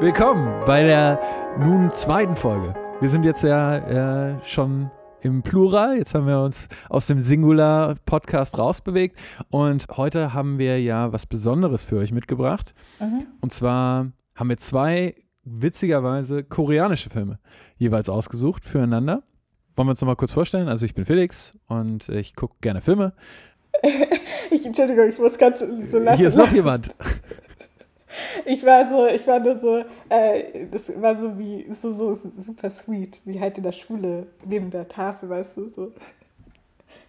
Willkommen bei der nun zweiten Folge. Wir sind jetzt ja äh, schon im Plural. Jetzt haben wir uns aus dem Singular-Podcast rausbewegt. Und heute haben wir ja was Besonderes für euch mitgebracht. Mhm. Und zwar haben wir zwei witzigerweise koreanische Filme jeweils ausgesucht füreinander. Wollen wir uns nochmal kurz vorstellen? Also ich bin Felix und ich gucke gerne Filme. Ich, Entschuldigung, ich muss ganz so lachen. Hier ist noch jemand. Ich war so, ich war nur so, äh, das war so wie, so, so super sweet, wie halt in der Schule neben der Tafel, weißt du, so.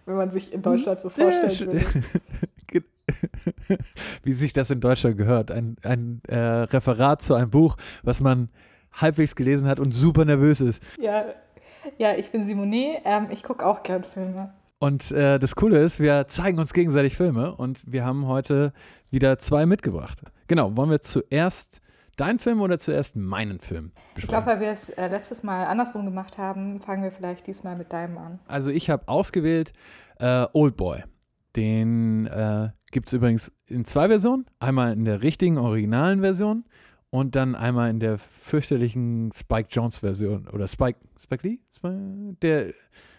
Wenn man sich in Deutschland so vorstellen würde. Ge- Wie sich das in Deutschland gehört. Ein, ein äh, Referat zu einem Buch, was man halbwegs gelesen hat und super nervös ist. Ja, ja, ich bin Simone, ähm, ich gucke auch gern Filme. Und äh, das Coole ist, wir zeigen uns gegenseitig Filme und wir haben heute wieder zwei mitgebracht. Genau, wollen wir zuerst deinen Film oder zuerst meinen Film Ich glaube, besprechen? weil wir es äh, letztes Mal andersrum gemacht haben, fangen wir vielleicht diesmal mit deinem an. Also ich habe ausgewählt äh, Old Boy. Den äh, gibt es übrigens in zwei Versionen. Einmal in der richtigen, originalen Version und dann einmal in der fürchterlichen Spike Jones Version. Oder Spike, Spike Lee? Spike, der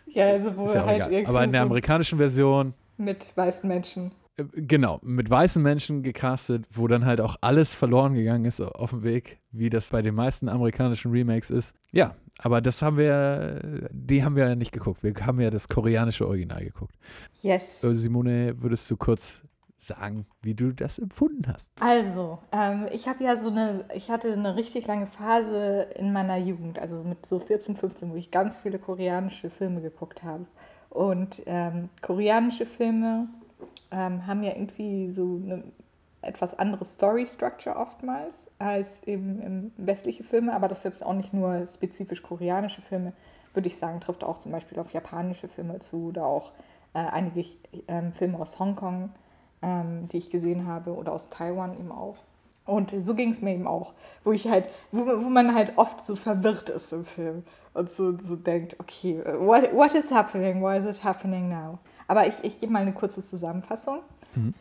Ja, also wo ist ja halt egal. irgendwie Aber in der amerikanischen Version mit weißen Menschen. Genau, mit weißen Menschen gecastet, wo dann halt auch alles verloren gegangen ist auf dem Weg, wie das bei den meisten amerikanischen Remakes ist. Ja, aber das haben wir, die haben wir ja nicht geguckt. Wir haben ja das koreanische Original geguckt. Yes. Simone, würdest du kurz sagen, wie du das empfunden hast? Also, ähm, ich habe ja so eine, ich hatte eine richtig lange Phase in meiner Jugend, also mit so 14, 15, wo ich ganz viele koreanische Filme geguckt habe. Und ähm, koreanische Filme ähm, haben ja irgendwie so eine etwas andere Story Structure oftmals als eben im westliche Filme, aber das ist jetzt auch nicht nur spezifisch koreanische Filme, würde ich sagen, trifft auch zum Beispiel auf japanische Filme zu oder auch äh, einige ähm, Filme aus Hongkong ähm, die ich gesehen habe oder aus Taiwan eben auch. Und so ging es mir eben auch, wo ich halt, wo, wo man halt oft so verwirrt ist im Film und so, so denkt, okay, what, what is happening? Why is it happening now? Aber ich, ich gebe mal eine kurze Zusammenfassung. Mhm.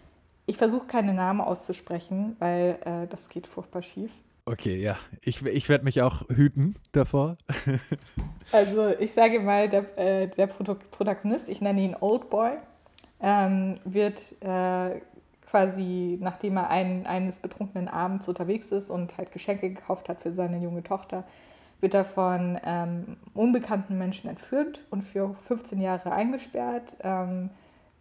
Ich versuche keine Namen auszusprechen, weil äh, das geht furchtbar schief. Okay, ja, ich, ich werde mich auch hüten davor. Also ich sage mal, der, äh, der Protagonist, ich nenne ihn Old Boy, ähm, wird äh, quasi, nachdem er ein, eines betrunkenen Abends unterwegs ist und halt Geschenke gekauft hat für seine junge Tochter, wird er von ähm, unbekannten Menschen entführt und für 15 Jahre eingesperrt, ähm,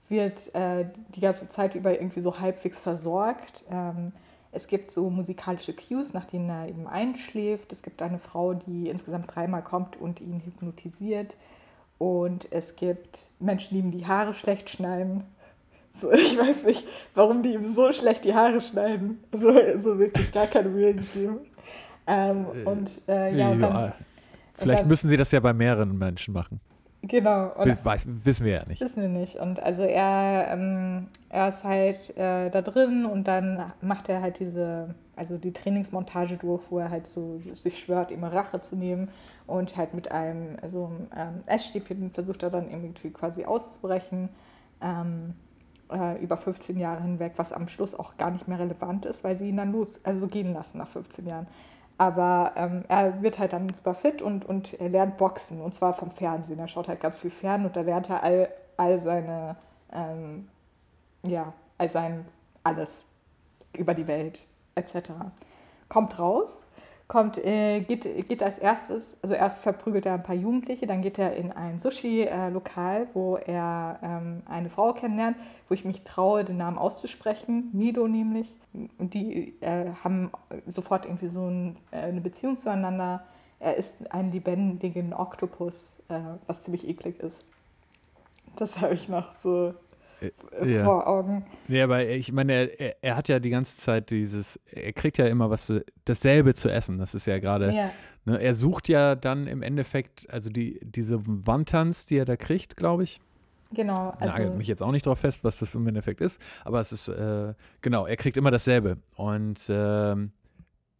wird äh, die ganze Zeit über irgendwie so halbwegs versorgt. Ähm, es gibt so musikalische Cues, nach denen er eben einschläft. Es gibt eine Frau, die insgesamt dreimal kommt und ihn hypnotisiert. Und es gibt Menschen, die ihm die Haare schlecht schneiden. So, ich weiß nicht, warum die ihm so schlecht die Haare schneiden. Also, also wirklich gar keine Mühe gegeben. Ähm, und äh, ja, und dann, Vielleicht dann- müssen sie das ja bei mehreren Menschen machen. genau. Weiß, wissen wir ja nicht. Wissen wir nicht. Und also er, ähm, er ist halt äh, da drin und dann macht er halt diese, also die Trainingsmontage durch, wo er halt so sich schwört, ihm Rache zu nehmen und halt mit einem, also ähm, Essstäbchen versucht er dann irgendwie quasi auszubrechen. Ähm, äh, über 15 Jahre hinweg, was am Schluss auch gar nicht mehr relevant ist, weil sie ihn dann los, also gehen lassen nach 15 Jahren. Aber ähm, er wird halt dann super fit und, und er lernt Boxen und zwar vom Fernsehen. Er schaut halt ganz viel fern und da lernt er all, all seine, ähm, ja, all sein alles über die Welt etc. Kommt raus, kommt, äh, geht, geht als erstes, also erst verprügelt er ein paar Jugendliche, dann geht er in ein Sushi-Lokal, wo er ähm, eine Frau kennenlernt, wo ich mich traue, den Namen auszusprechen, Mido nämlich. Und die äh, haben sofort irgendwie so ein, äh, eine Beziehung zueinander. Er ist ein lebendigen Oktopus, äh, was ziemlich eklig ist. Das habe ich noch so ja. vor Augen. Ja, aber ich meine, er, er, hat ja die ganze Zeit dieses, er kriegt ja immer was, dasselbe zu essen. Das ist ja gerade, Ja, ne, er sucht ja dann im Endeffekt, also die, diese Wontons, die er da kriegt, glaube ich. genau. Also, Nagelt mich jetzt auch nicht drauf fest, was das im Endeffekt ist, aber es ist, äh, genau, er kriegt immer dasselbe. Und ähm,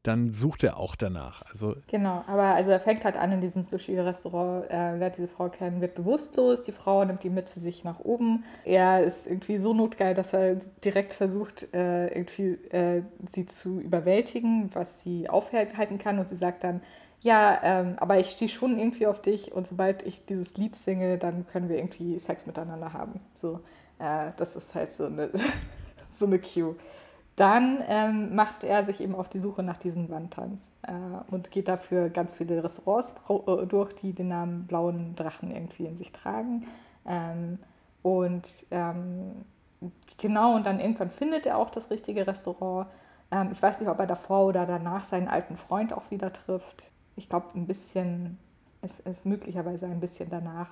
dann sucht er auch danach. Also genau, aber also er fängt halt an in diesem Sushi-Restaurant, er lernt diese Frau kennen, wird bewusstlos, die Frau nimmt mit zu sich nach oben. Er ist irgendwie so notgeil, dass er direkt versucht, äh, irgendwie äh, sie zu überwältigen, was sie aufhalten kann und sie sagt dann, ja, ähm, aber ich stehe schon irgendwie auf dich und sobald ich dieses Lied singe, dann können wir irgendwie Sex miteinander haben. So, äh, das ist halt so eine, so eine Cue. Dann ähm, macht er sich eben auf die Suche nach diesem Wandtanz äh, und geht dafür ganz viele Restaurants äh, durch, die den Namen Blauen Drachen irgendwie in sich tragen. Ähm, und ähm, genau, und dann irgendwann findet er auch das richtige Restaurant. Ähm, ich weiß nicht, ob er davor oder danach seinen alten Freund auch wieder trifft. Ich glaube, ein bisschen, es ist möglicherweise ein bisschen danach.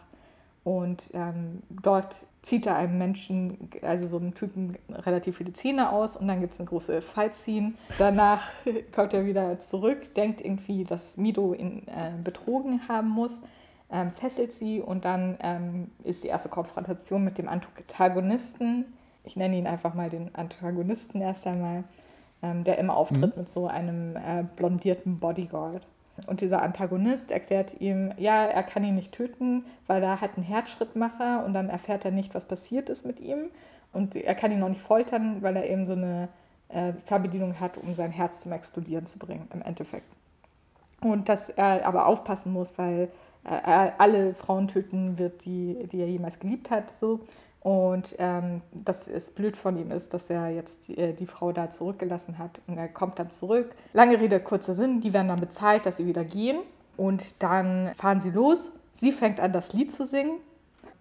Und ähm, dort zieht er einem Menschen, also so einem Typen, relativ viele Zähne aus und dann gibt es eine große Fight-Scene. Danach kommt er wieder zurück, denkt irgendwie, dass Mido ihn äh, betrogen haben muss, ähm, fesselt sie und dann ähm, ist die erste Konfrontation mit dem Antagonisten. Ich nenne ihn einfach mal den Antagonisten erst einmal, ähm, der immer auftritt mhm. mit so einem äh, blondierten Bodyguard. Und dieser Antagonist erklärt ihm, ja, er kann ihn nicht töten, weil er hat einen Herzschrittmacher und dann erfährt er nicht, was passiert ist mit ihm. Und er kann ihn auch nicht foltern, weil er eben so eine äh, Fernbedienung hat, um sein Herz zum Explodieren zu bringen, im Endeffekt. Und dass er aber aufpassen muss, weil er alle Frauen töten wird, die, die er jemals geliebt hat. So. Und ähm, dass es blöd von ihm ist, dass er jetzt die, äh, die, Frau da zurückgelassen hat. Und er kommt dann zurück. Lange Rede, kurzer Sinn, die werden dann bezahlt, dass sie wieder gehen. Und dann fahren sie los. Sie fängt an, das Lied zu singen.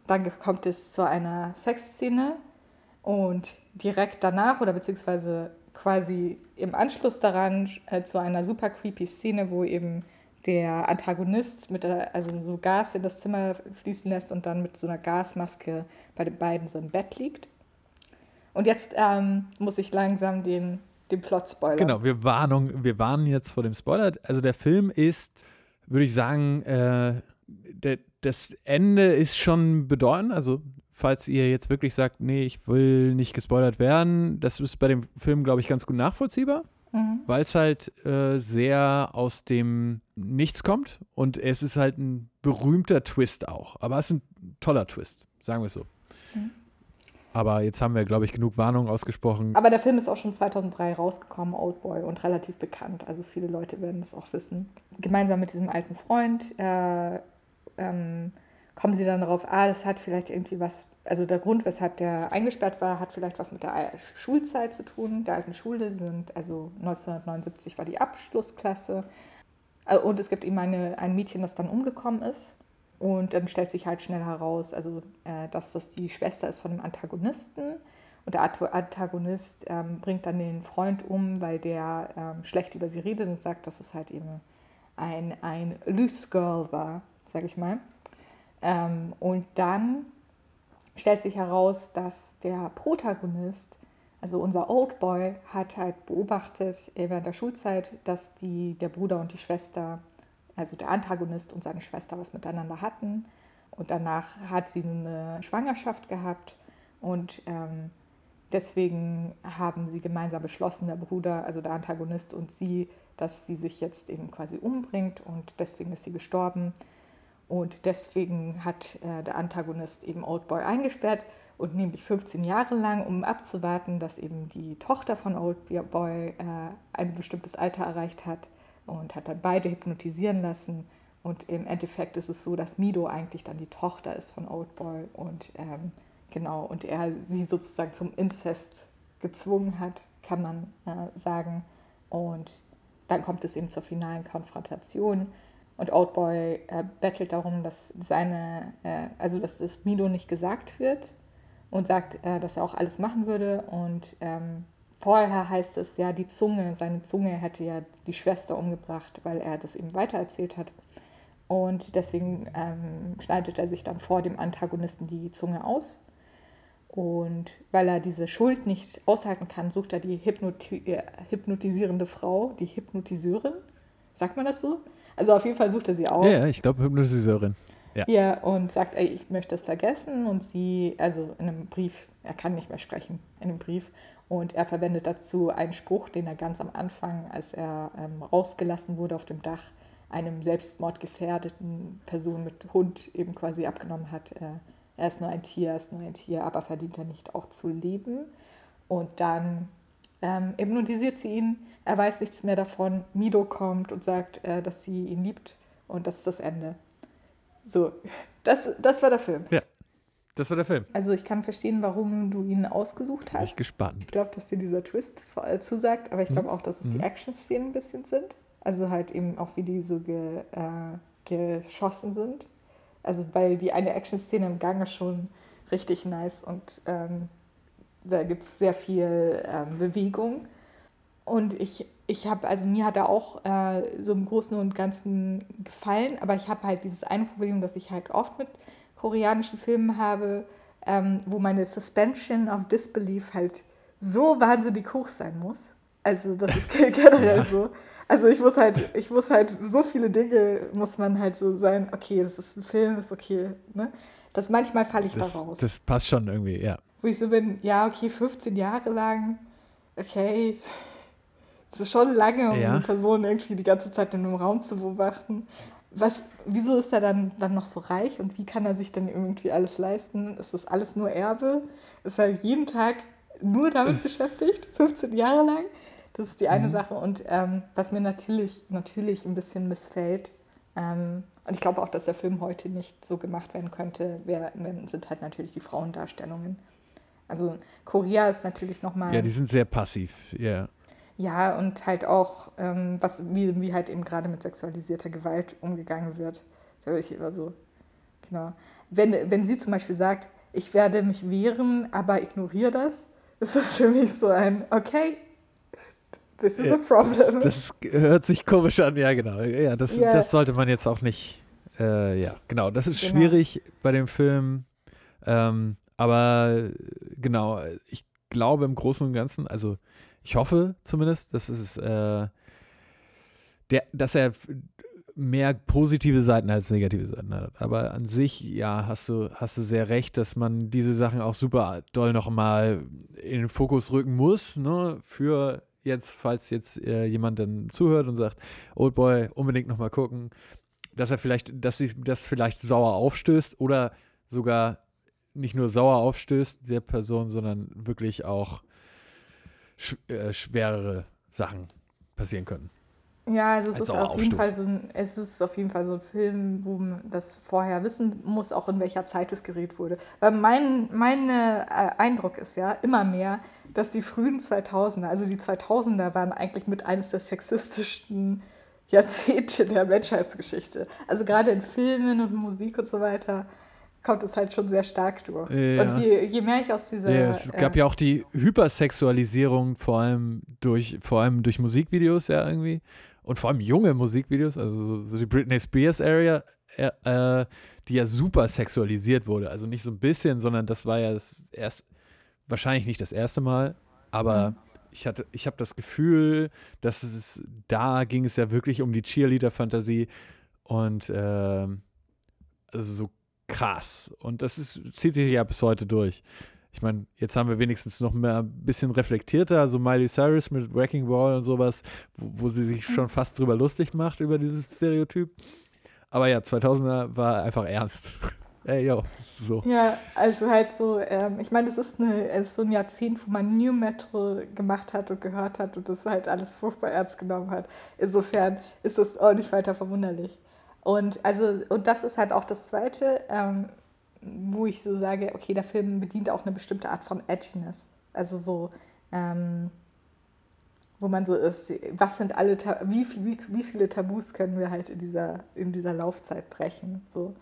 Dann kommt es zu einer Sexszene. Und direkt danach, oder beziehungsweise quasi im Anschluss daran, äh, zu einer super creepy Szene, wo eben der Antagonist mit der, also so Gas in das Zimmer fließen lässt und dann mit so einer Gasmaske bei den beiden so im Bett liegt. Und jetzt ähm, muss ich langsam den, den Plot spoilern. Genau, wir, Warnung, wir warnen jetzt vor dem Spoiler. Also der Film ist, würde ich sagen, äh, der, das Ende ist schon bedeutend. Also falls ihr jetzt wirklich sagt, nee, ich will nicht gespoilert werden, das ist bei dem Film, glaube ich, ganz gut nachvollziehbar mhm. weil es halt äh, sehr aus dem Nichts kommt und es ist halt ein berühmter Twist auch. Aber es ist ein toller Twist, sagen wir es so. Mhm. Aber jetzt haben wir, glaube ich, genug Warnung ausgesprochen. Aber der Film ist auch schon 2003 rausgekommen, Oldboy, und relativ bekannt. Also viele Leute werden das auch wissen. Gemeinsam mit diesem alten Freund äh, ähm, kommen sie dann darauf, ah, das hat vielleicht irgendwie was also der Grund, weshalb der eingesperrt war, hat vielleicht was mit der Schulzeit zu tun, der alten Schule. Sind, also 1979 war die Abschlussklasse. Äh, und es gibt eben eine, ein Mädchen, das dann umgekommen ist. Und dann stellt sich halt schnell heraus, also, äh, dass das die Schwester ist von dem Antagonisten. Und der Antagonist ähm, bringt dann den Freund um, weil der ähm, schlecht über sie redet und sagt, dass es halt eben ein, ein Loose Girl war, sag ich mal. Ähm, und dann stellt sich heraus, dass der Protagonist, also unser Old Boy, hat halt beobachtet während der Schulzeit, dass die, der Bruder und die Schwester, also der Antagonist und seine Schwester was miteinander hatten. Und danach hat sie eine Schwangerschaft gehabt und ähm, deswegen haben sie gemeinsam beschlossen, der Bruder, also der Antagonist und sie, dass sie sich jetzt eben quasi umbringt und deswegen ist sie gestorben. Und deswegen hat äh, der Antagonist eben Oldboy eingesperrt und nämlich 15 Jahre lang, um abzuwarten, dass eben die Tochter von Oldboy äh, ein bestimmtes Alter erreicht hat und hat dann beide hypnotisieren lassen. Und im Endeffekt ist es so, dass Mido eigentlich dann die Tochter ist von Oldboy und ähm, genau, und er sie sozusagen zum Inzest gezwungen hat, kann man äh, sagen. Und dann kommt es eben zur finalen Konfrontation und Oldboy äh, bettelt darum, dass seine, äh, also dass das Mido nicht gesagt wird und sagt, äh, dass er auch alles machen würde. Und ähm, vorher heißt es ja, die Zunge, seine Zunge hätte ja die Schwester umgebracht, weil er das eben weitererzählt hat. Und deswegen ähm, schneidet er sich dann vor dem Antagonisten die Zunge aus. Und weil er diese Schuld nicht aushalten kann, sucht er die Hypnoti äh, hypnotisierende Frau, die Hypnotiseurin. Sagt man das so? Also auf jeden Fall sucht er sie auch. Ja, ich glaube Hypnotiseurin. Ja. ja, und sagt, ey, ich möchte das vergessen. Und sie, also in einem Brief, er kann nicht mehr sprechen, in einem Brief. Und er verwendet dazu einen Spruch, den er ganz am Anfang, als er ähm, rausgelassen wurde auf dem Dach, einem selbstmordgefährdeten Person mit Hund eben quasi abgenommen hat. Äh, er ist nur ein Tier, er ist nur ein Tier, aber verdient er nicht auch zu leben? Und dann ähm, hypnotisiert sie ihn, er weiß nichts mehr davon. Mido kommt und sagt, äh, dass sie ihn liebt und das ist das Ende. So, das, das war der Film. Ja, das war der Film. Also ich kann verstehen, warum du ihn ausgesucht Bin hast. ich gespannt. Ich glaube, dass dir dieser Twist vor allem zusagt, aber ich glaube Mhm. auch, dass es Mhm. die Action-Szenen ein bisschen sind. Also halt eben auch, wie die so ge, äh, geschossen sind. Also weil die eine Action-Szene im Gang ist schon richtig nice und ähm, da gibt es sehr viel ähm, Bewegung. Und ich, ich habe, also mir hat er auch äh, so im Großen und Ganzen gefallen, aber ich habe halt dieses eine Problem, das ich halt oft mit koreanischen Filmen habe, ähm, wo meine Suspension of Disbelief halt so wahnsinnig hoch sein muss. Also das ist ge- generell Ja. so. Also ich muss halt, ich muss halt so viele Dinge muss man halt so sein, okay, das ist ein Film, ist okay, ne? Das manchmal falle ich Das, da raus das passt schon irgendwie, ja. Wo ich so bin, ja, okay, 15 Jahre lang, okay, das ist schon lange, um Ja. eine Person irgendwie die ganze Zeit in einem Raum zu beobachten. Was, wieso ist er dann, dann noch so reich und wie kann er sich denn irgendwie alles leisten? Ist das alles nur Erbe? Ist er jeden Tag nur damit beschäftigt, 15 Jahre lang? Das ist die eine Mhm. Sache. Und ähm, was mir natürlich, natürlich ein bisschen missfällt, ähm, und ich glaube auch, dass der Film heute nicht so gemacht werden könnte, wär, wär- sind halt natürlich die Frauendarstellungen. Also Korea ist natürlich nochmal. Ja, die sind sehr passiv, ja. Ja, und halt auch, ähm, was, wie, wie halt eben gerade mit sexualisierter Gewalt umgegangen wird. Da würde ich immer so, genau. Wenn, wenn sie zum Beispiel sagt, ich werde mich wehren, aber ignoriere das, ist das für mich so ein, okay, this is Ja, a problem. Das hört sich komisch an, ja, genau. Ja, das, Ja. das sollte man jetzt auch nicht. Äh, ja, genau. Das ist Genau. schwierig bei dem Film. Ähm, aber genau, ich glaube im Großen und Ganzen, also ich hoffe zumindest, dass es äh, der, dass er mehr positive Seiten als negative Seiten hat. Aber an sich, ja, hast du, hast du sehr recht, dass man diese Sachen auch super doll nochmal in den Fokus rücken muss, ne, für jetzt, falls jetzt äh, jemand dann zuhört und sagt, Oldboy, unbedingt nochmal gucken, dass er vielleicht, dass sie das vielleicht sauer aufstößt oder sogar nicht nur sauer aufstößt der Person, sondern wirklich auch sch äh, schwerere Sachen passieren können. Ja, also es ist auf jeden. Fall so ein, es ist auf jeden Fall so ein Film, wo man das vorher wissen muss, auch in welcher Zeit es gedreht wurde. Weil mein mein äh, Eindruck ist ja immer mehr, dass die frühen 2000er, also die 2000er waren eigentlich mit eines der sexistischsten Jahrzehnte der Menschheitsgeschichte. Also gerade in Filmen und Musik und so weiter kommt es halt schon sehr stark durch. Ja. Und je, je mehr ich aus dieser Ja, es gab äh, ja auch die Hypersexualisierung, vor allem durch, vor allem durch Musikvideos ja irgendwie. Und vor allem junge Musikvideos, also so, die Britney Spears Area, äh, äh, die ja super sexualisiert wurde. Also nicht so ein bisschen, sondern das war ja das erst, wahrscheinlich nicht das erste Mal, aber Mhm. ich hatte, ich habe das Gefühl, dass es, da ging es ja wirklich um die Cheerleader-Fantasie und ähm, also so krass. Und das ist, zieht sich ja bis heute durch. Ich meine, jetzt haben wir wenigstens noch mehr ein bisschen reflektierter, so Miley Cyrus mit Wrecking Ball und sowas, wo, wo sie sich schon fast drüber lustig macht, über dieses Stereotyp. Aber ja, 2000er war einfach ernst. Ey, yo, so. Ja, also halt so, ähm, ich meine, es ist, eine, es ist so ein Jahrzehnt, wo man New Metal gemacht hat und gehört hat und das halt alles furchtbar ernst genommen hat. Insofern ist das auch nicht weiter verwunderlich. Und also, und das ist halt auch das Zweite, ähm, wo ich so sage, okay, der Film bedient auch eine bestimmte Art von Edginess. Also so, ähm, wo man so ist, was sind alle, wie, wie, wie viele Tabus können wir halt in dieser, in dieser Laufzeit brechen, so.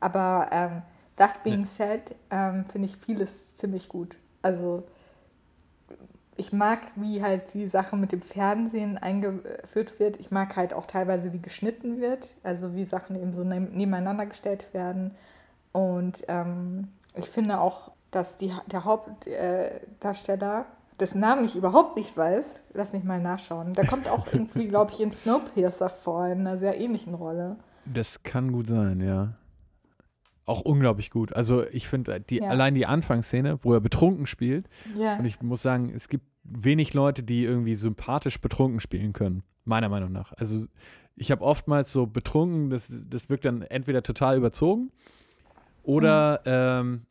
Aber ähm, that being said, ähm, finde ich vieles ziemlich gut. Also ich mag, wie halt die Sache mit dem Fernsehen eingeführt wird. Ich mag halt auch teilweise, wie geschnitten wird. Also wie Sachen eben so ne nebeneinander gestellt werden. Und ähm, ich finde auch, dass die, der Hauptdarsteller, Darsteller, dessen Namen ich überhaupt nicht weiß, lass mich mal nachschauen. Der kommt auch irgendwie, glaube ich, in Snowpiercer vor, in einer sehr ähnlichen Rolle. Das kann gut sein, ja. Auch unglaublich gut. Also ich finde die Ja. allein die Anfangsszene, wo er betrunken spielt, Ja. und ich muss sagen, es gibt wenig Leute, die irgendwie sympathisch betrunken spielen können, meiner Meinung nach. Also ich habe oftmals so betrunken, das, das wirkt dann entweder total überzogen oder ähm,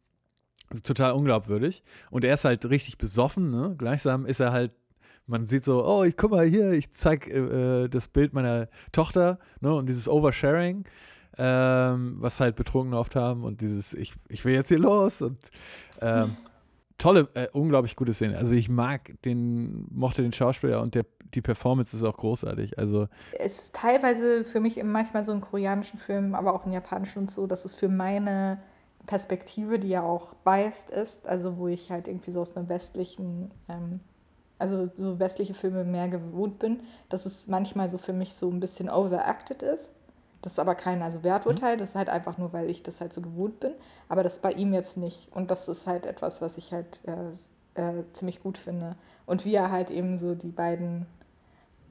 total unglaubwürdig. Und er ist halt richtig besoffen, ne? Gleichsam ist er halt, man sieht so, oh, ich guck mal hier, ich zeig äh, das Bild meiner Tochter, ne? Und dieses Oversharing, ähm, was halt Betrunkene oft haben und dieses, ich, ich will jetzt hier los und ähm, tolle, äh, unglaublich gute Szene. Also ich mag den, mochte den Schauspieler und der, die Performance ist auch großartig. Also Es ist teilweise für mich manchmal so in koreanischen Filmen, aber auch in japanischen und so, dass es für meine Perspektive, die ja auch biased ist, also wo ich halt irgendwie so aus einer westlichen, ähm, also so westliche Filme mehr gewohnt bin, dass es manchmal so für mich so ein bisschen overacted ist. Das ist aber kein also Werturteil, das ist halt einfach nur, weil ich das halt so gewohnt bin. Aber das ist bei ihm jetzt nicht. Und das ist halt etwas, was ich halt äh, äh, ziemlich gut finde. Und wie er halt eben so die beiden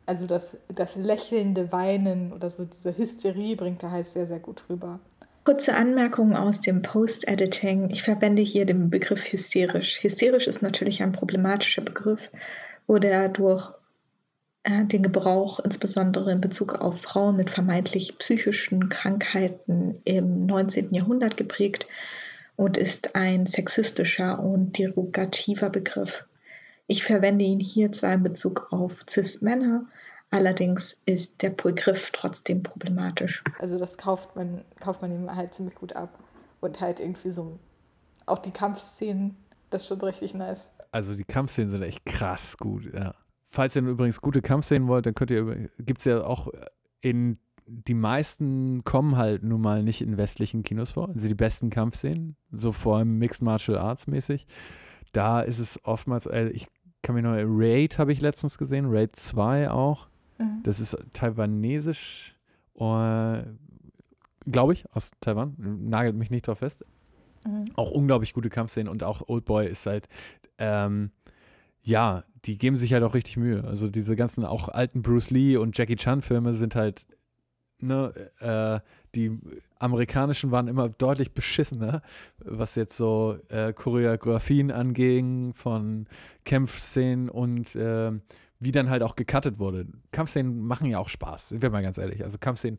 also das, das lächelnde Weinen oder so diese Hysterie bringt er halt sehr, sehr gut rüber. Kurze Anmerkung aus dem Post-Editing. Ich verwende hier den Begriff hysterisch. Hysterisch ist natürlich ein problematischer Begriff, oder durch äh, den Gebrauch insbesondere in Bezug auf Frauen mit vermeintlich psychischen Krankheiten im 19. Jahrhundert geprägt und ist ein sexistischer und derogativer Begriff. Ich verwende ihn hier zwar in Bezug auf Cis-Männer, allerdings ist der Begriff trotzdem problematisch. Also das kauft man, kauft man ihm halt ziemlich gut ab. Und halt irgendwie so, auch die Kampfszenen, das ist schon richtig nice. Also die Kampfszenen sind echt krass gut, ja. Falls ihr übrigens gute Kampfszenen wollt, dann könnt ihr, gibt es ja auch in, die meisten kommen halt nun mal nicht in westlichen Kinos vor. Also die besten Kampfszenen, so vor allem Mixed Martial Arts mäßig. Da ist es oftmals, äh, ich kann mich noch, Raid habe ich letztens gesehen, Raid 2 auch. Mhm. Das ist taiwanesisch, äh, glaube ich, aus Taiwan. Nagelt mich nicht drauf fest Mhm. auch unglaublich gute Kampfszenen und auch Oldboy ist halt, ähm, ja, die geben sich halt auch richtig Mühe. Also diese ganzen auch alten Bruce Lee und Jackie Chan Filme sind halt, ne, äh, die amerikanischen waren immer deutlich beschissener, was jetzt so äh, Choreografien anging von Kampfszenen und ähm, wie dann halt auch gecuttet wurde. Kampfszenen machen ja auch Spaß, sind wir mal ganz ehrlich. Also Kampfszenen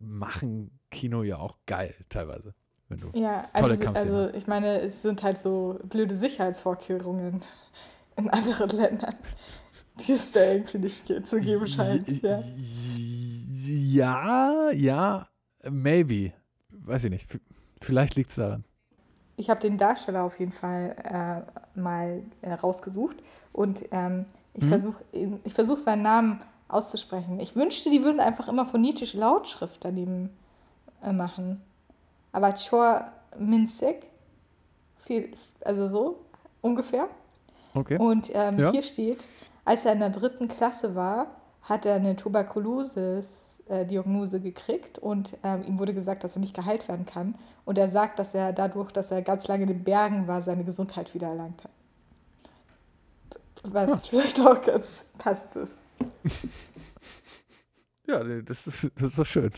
machen Kino ja auch geil teilweise. Wenn du Ja, Tolle also, Kampfszenen also hast. ich meine, es sind halt so blöde Sicherheitsvorkehrungen in anderen Ländern, die es da irgendwie nicht zu geben scheint. Ja. Ja, ja, maybe. Weiß ich nicht. Vielleicht liegt es daran. Ich habe den Darsteller auf jeden Fall äh, mal äh, rausgesucht und ähm, ich Mhm. versuche versuch seinen Namen auszusprechen. Ich wünschte, die würden einfach immer phonetische Lautschrift daneben äh, machen. Aber Chor Minsek, viel, also so ungefähr. Okay. Und ähm, Ja. hier steht, als er in der dritten Klasse war, hat er eine Tuberkulose-Diagnose gekriegt und ähm, ihm wurde gesagt, dass er nicht geheilt werden kann. Und er sagt, dass er dadurch, dass er ganz lange in den Bergen war, seine Gesundheit wieder erlangt hat. Was vielleicht auch ganz passt ist. Ja, das ist, das ist doch schön.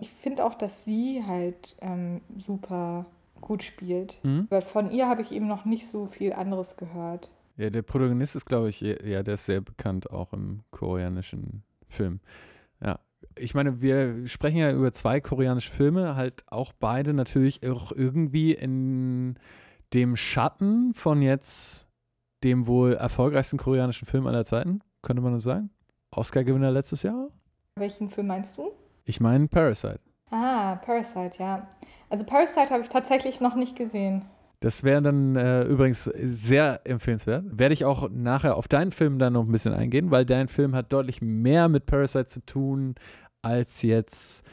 Ich finde auch, dass sie halt ähm, super gut spielt. Mhm. Weil von ihr habe ich eben noch nicht so viel anderes gehört. Ja, der Protagonist ist, glaube ich, ja, der ist sehr bekannt auch im koreanischen Film. Ja. Ich meine, wir sprechen ja über zwei koreanische Filme, halt auch beide natürlich auch irgendwie in dem Schatten von jetzt dem wohl erfolgreichsten koreanischen Film aller Zeiten, könnte man das sagen. Oscar-Gewinner letztes Jahr? Welchen Film meinst du? Ich meine Parasite. Ah, Parasite, ja. Also Parasite habe ich tatsächlich noch nicht gesehen. Das wäre dann äh, übrigens sehr empfehlenswert. Werde ich auch nachher auf deinen Film dann noch ein bisschen eingehen, weil dein Film hat deutlich mehr mit Parasite zu tun als jetzt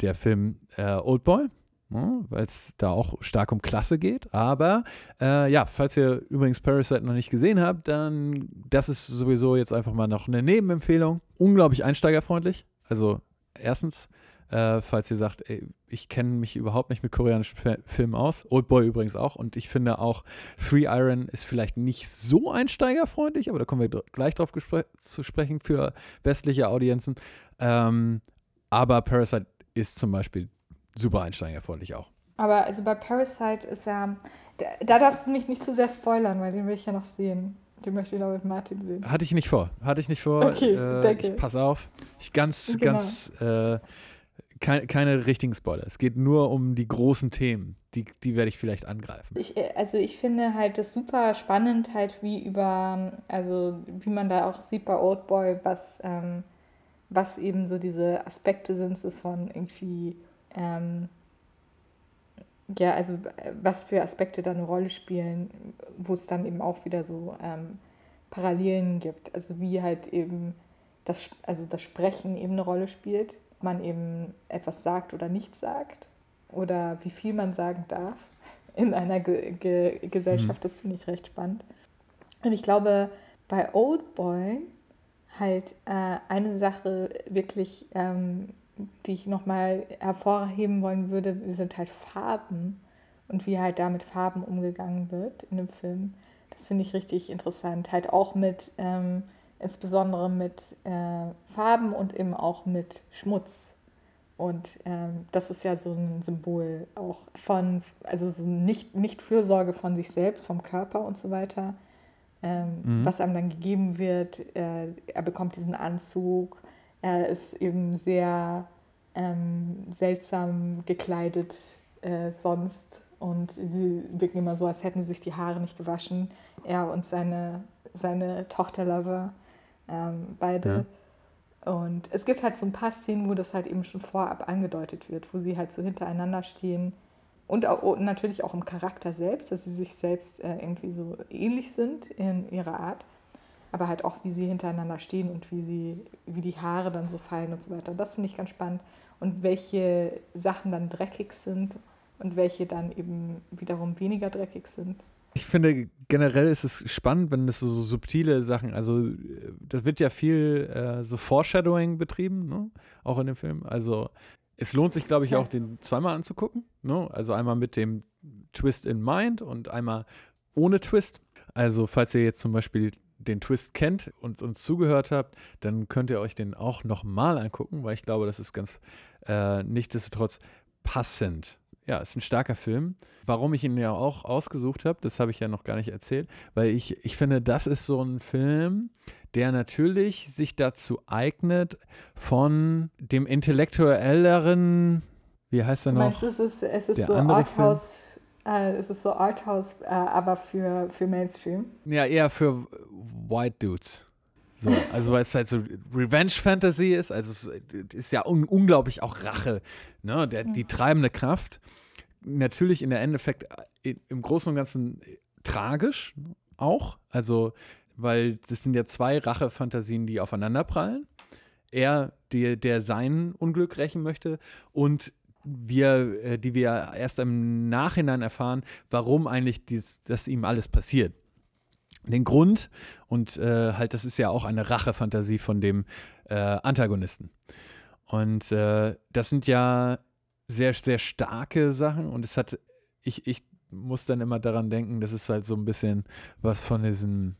der Film äh, Oldboy, ne, weil es da auch stark um Klasse geht. Aber äh, ja, falls ihr übrigens Parasite noch nicht gesehen habt, dann das ist sowieso jetzt einfach mal noch eine Nebenempfehlung. Unglaublich einsteigerfreundlich. Also erstens, äh, falls ihr sagt, ey, ich kenne mich überhaupt nicht mit koreanischen Fi- Filmen aus. Oldboy übrigens auch. Und ich finde auch, Three Iron ist vielleicht nicht so einsteigerfreundlich, aber da kommen wir gleich drauf zu sprechen für westliche Audienzen. Ähm, aber Parasite ist zum Beispiel super einsteigerfreundlich auch. Aber also bei Parasite ist ja, da, da, darfst du mich nicht zu sehr spoilern, weil den will ich ja noch sehen. Den möchte ich noch mit Martin sehen. Hatte ich nicht vor. Hatte ich nicht vor. Okay, äh, danke. Ich pass auf. Ich ganz, genau. ganz, äh, keine, keine richtigen Spoiler. Es geht nur um die großen Themen. Die, die werde ich vielleicht angreifen. Ich, äh, also ich finde halt das super spannend, halt wie über, also wie man da auch sieht bei Oldboy, was, ähm, was eben so diese Aspekte sind, so von irgendwie, ähm, ja, also äh, was für Aspekte da eine Rolle spielen, wo es dann eben auch wieder so ähm, Parallelen gibt. Also wie halt eben das, also das Sprechen eben eine Rolle spielt man eben etwas sagt oder nicht sagt oder wie viel man sagen darf in einer Ge Ge Gesellschaft. Mhm. Das finde ich recht spannend. Und ich glaube, bei Old Boy halt äh, eine Sache wirklich, ähm, die ich nochmal hervorheben wollen würde, sind halt Farben und wie halt da mit Farben umgegangen wird in dem Film. Das finde ich richtig interessant. Halt auch mit ähm, insbesondere mit äh, Farben und eben auch mit Schmutz. Und ähm, das ist ja so ein Symbol auch von, also so nicht, nicht Fürsorge von sich selbst, vom Körper und so weiter, ähm, mhm. was einem dann gegeben wird. Äh, er bekommt diesen Anzug, er ist eben sehr ähm, seltsam gekleidet äh, sonst und sie wirken immer so, als hätten sie sich die Haare nicht gewaschen. Er und seine, seine Tochter Lover ähm, beide. Ja. Und es gibt halt so ein paar Szenen, wo das halt eben schon vorab angedeutet wird, wo sie halt so hintereinander stehen. Und, auch, natürlich auch im Charakter selbst, dass sie sich selbst äh, irgendwie so ähnlich sind in ihrer Art. Aber halt auch, wie sie hintereinander stehen und wie, sie, wie die Haare dann so fallen und so weiter. Das finde ich ganz spannend. Und welche Sachen dann dreckig sind und welche dann eben wiederum weniger dreckig sind ich finde generell ist es spannend, wenn es so, so subtile Sachen, also das wird ja viel äh, so Foreshadowing betrieben, ne? auch in dem Film. Also es lohnt sich, glaube ich, auch den zweimal anzugucken. Ne? Also einmal mit dem Twist in Mind und einmal ohne Twist. Also falls ihr jetzt zum Beispiel den Twist kennt und uns zugehört habt, dann könnt ihr euch den auch nochmal angucken, weil ich glaube, das ist ganz äh, nichtsdestotrotz passend ja, ist ein starker Film. Warum ich ihn ja auch ausgesucht habe, das habe ich ja noch gar nicht erzählt, weil ich, ich finde, das ist so ein Film, der natürlich sich dazu eignet, von dem intellektuelleren, wie heißt er noch? Meinst, es ist, es ist so Arthouse, äh, es ist so Arthouse, äh, aber für, für Mainstream. Ja, eher für White Dudes. So, also weil es halt so Revenge-Fantasy ist, also es ist ja un unglaublich auch Rache, ne? Der, die treibende Kraft. Natürlich in der Endeffekt äh, im Großen und Ganzen tragisch auch, also weil das sind ja zwei Rache-Fantasien, die aufeinanderprallen. Er, der, der sein Unglück rächen möchte und wir, äh, die wir erst im Nachhinein erfahren, warum eigentlich dies, das ihm alles passiert den Grund und äh, halt, das ist ja auch eine Rachefantasie von dem äh, Antagonisten. Und äh, das sind ja sehr, sehr starke Sachen und es hat, ich, ich muss dann immer daran denken, das ist halt so ein bisschen was von diesem,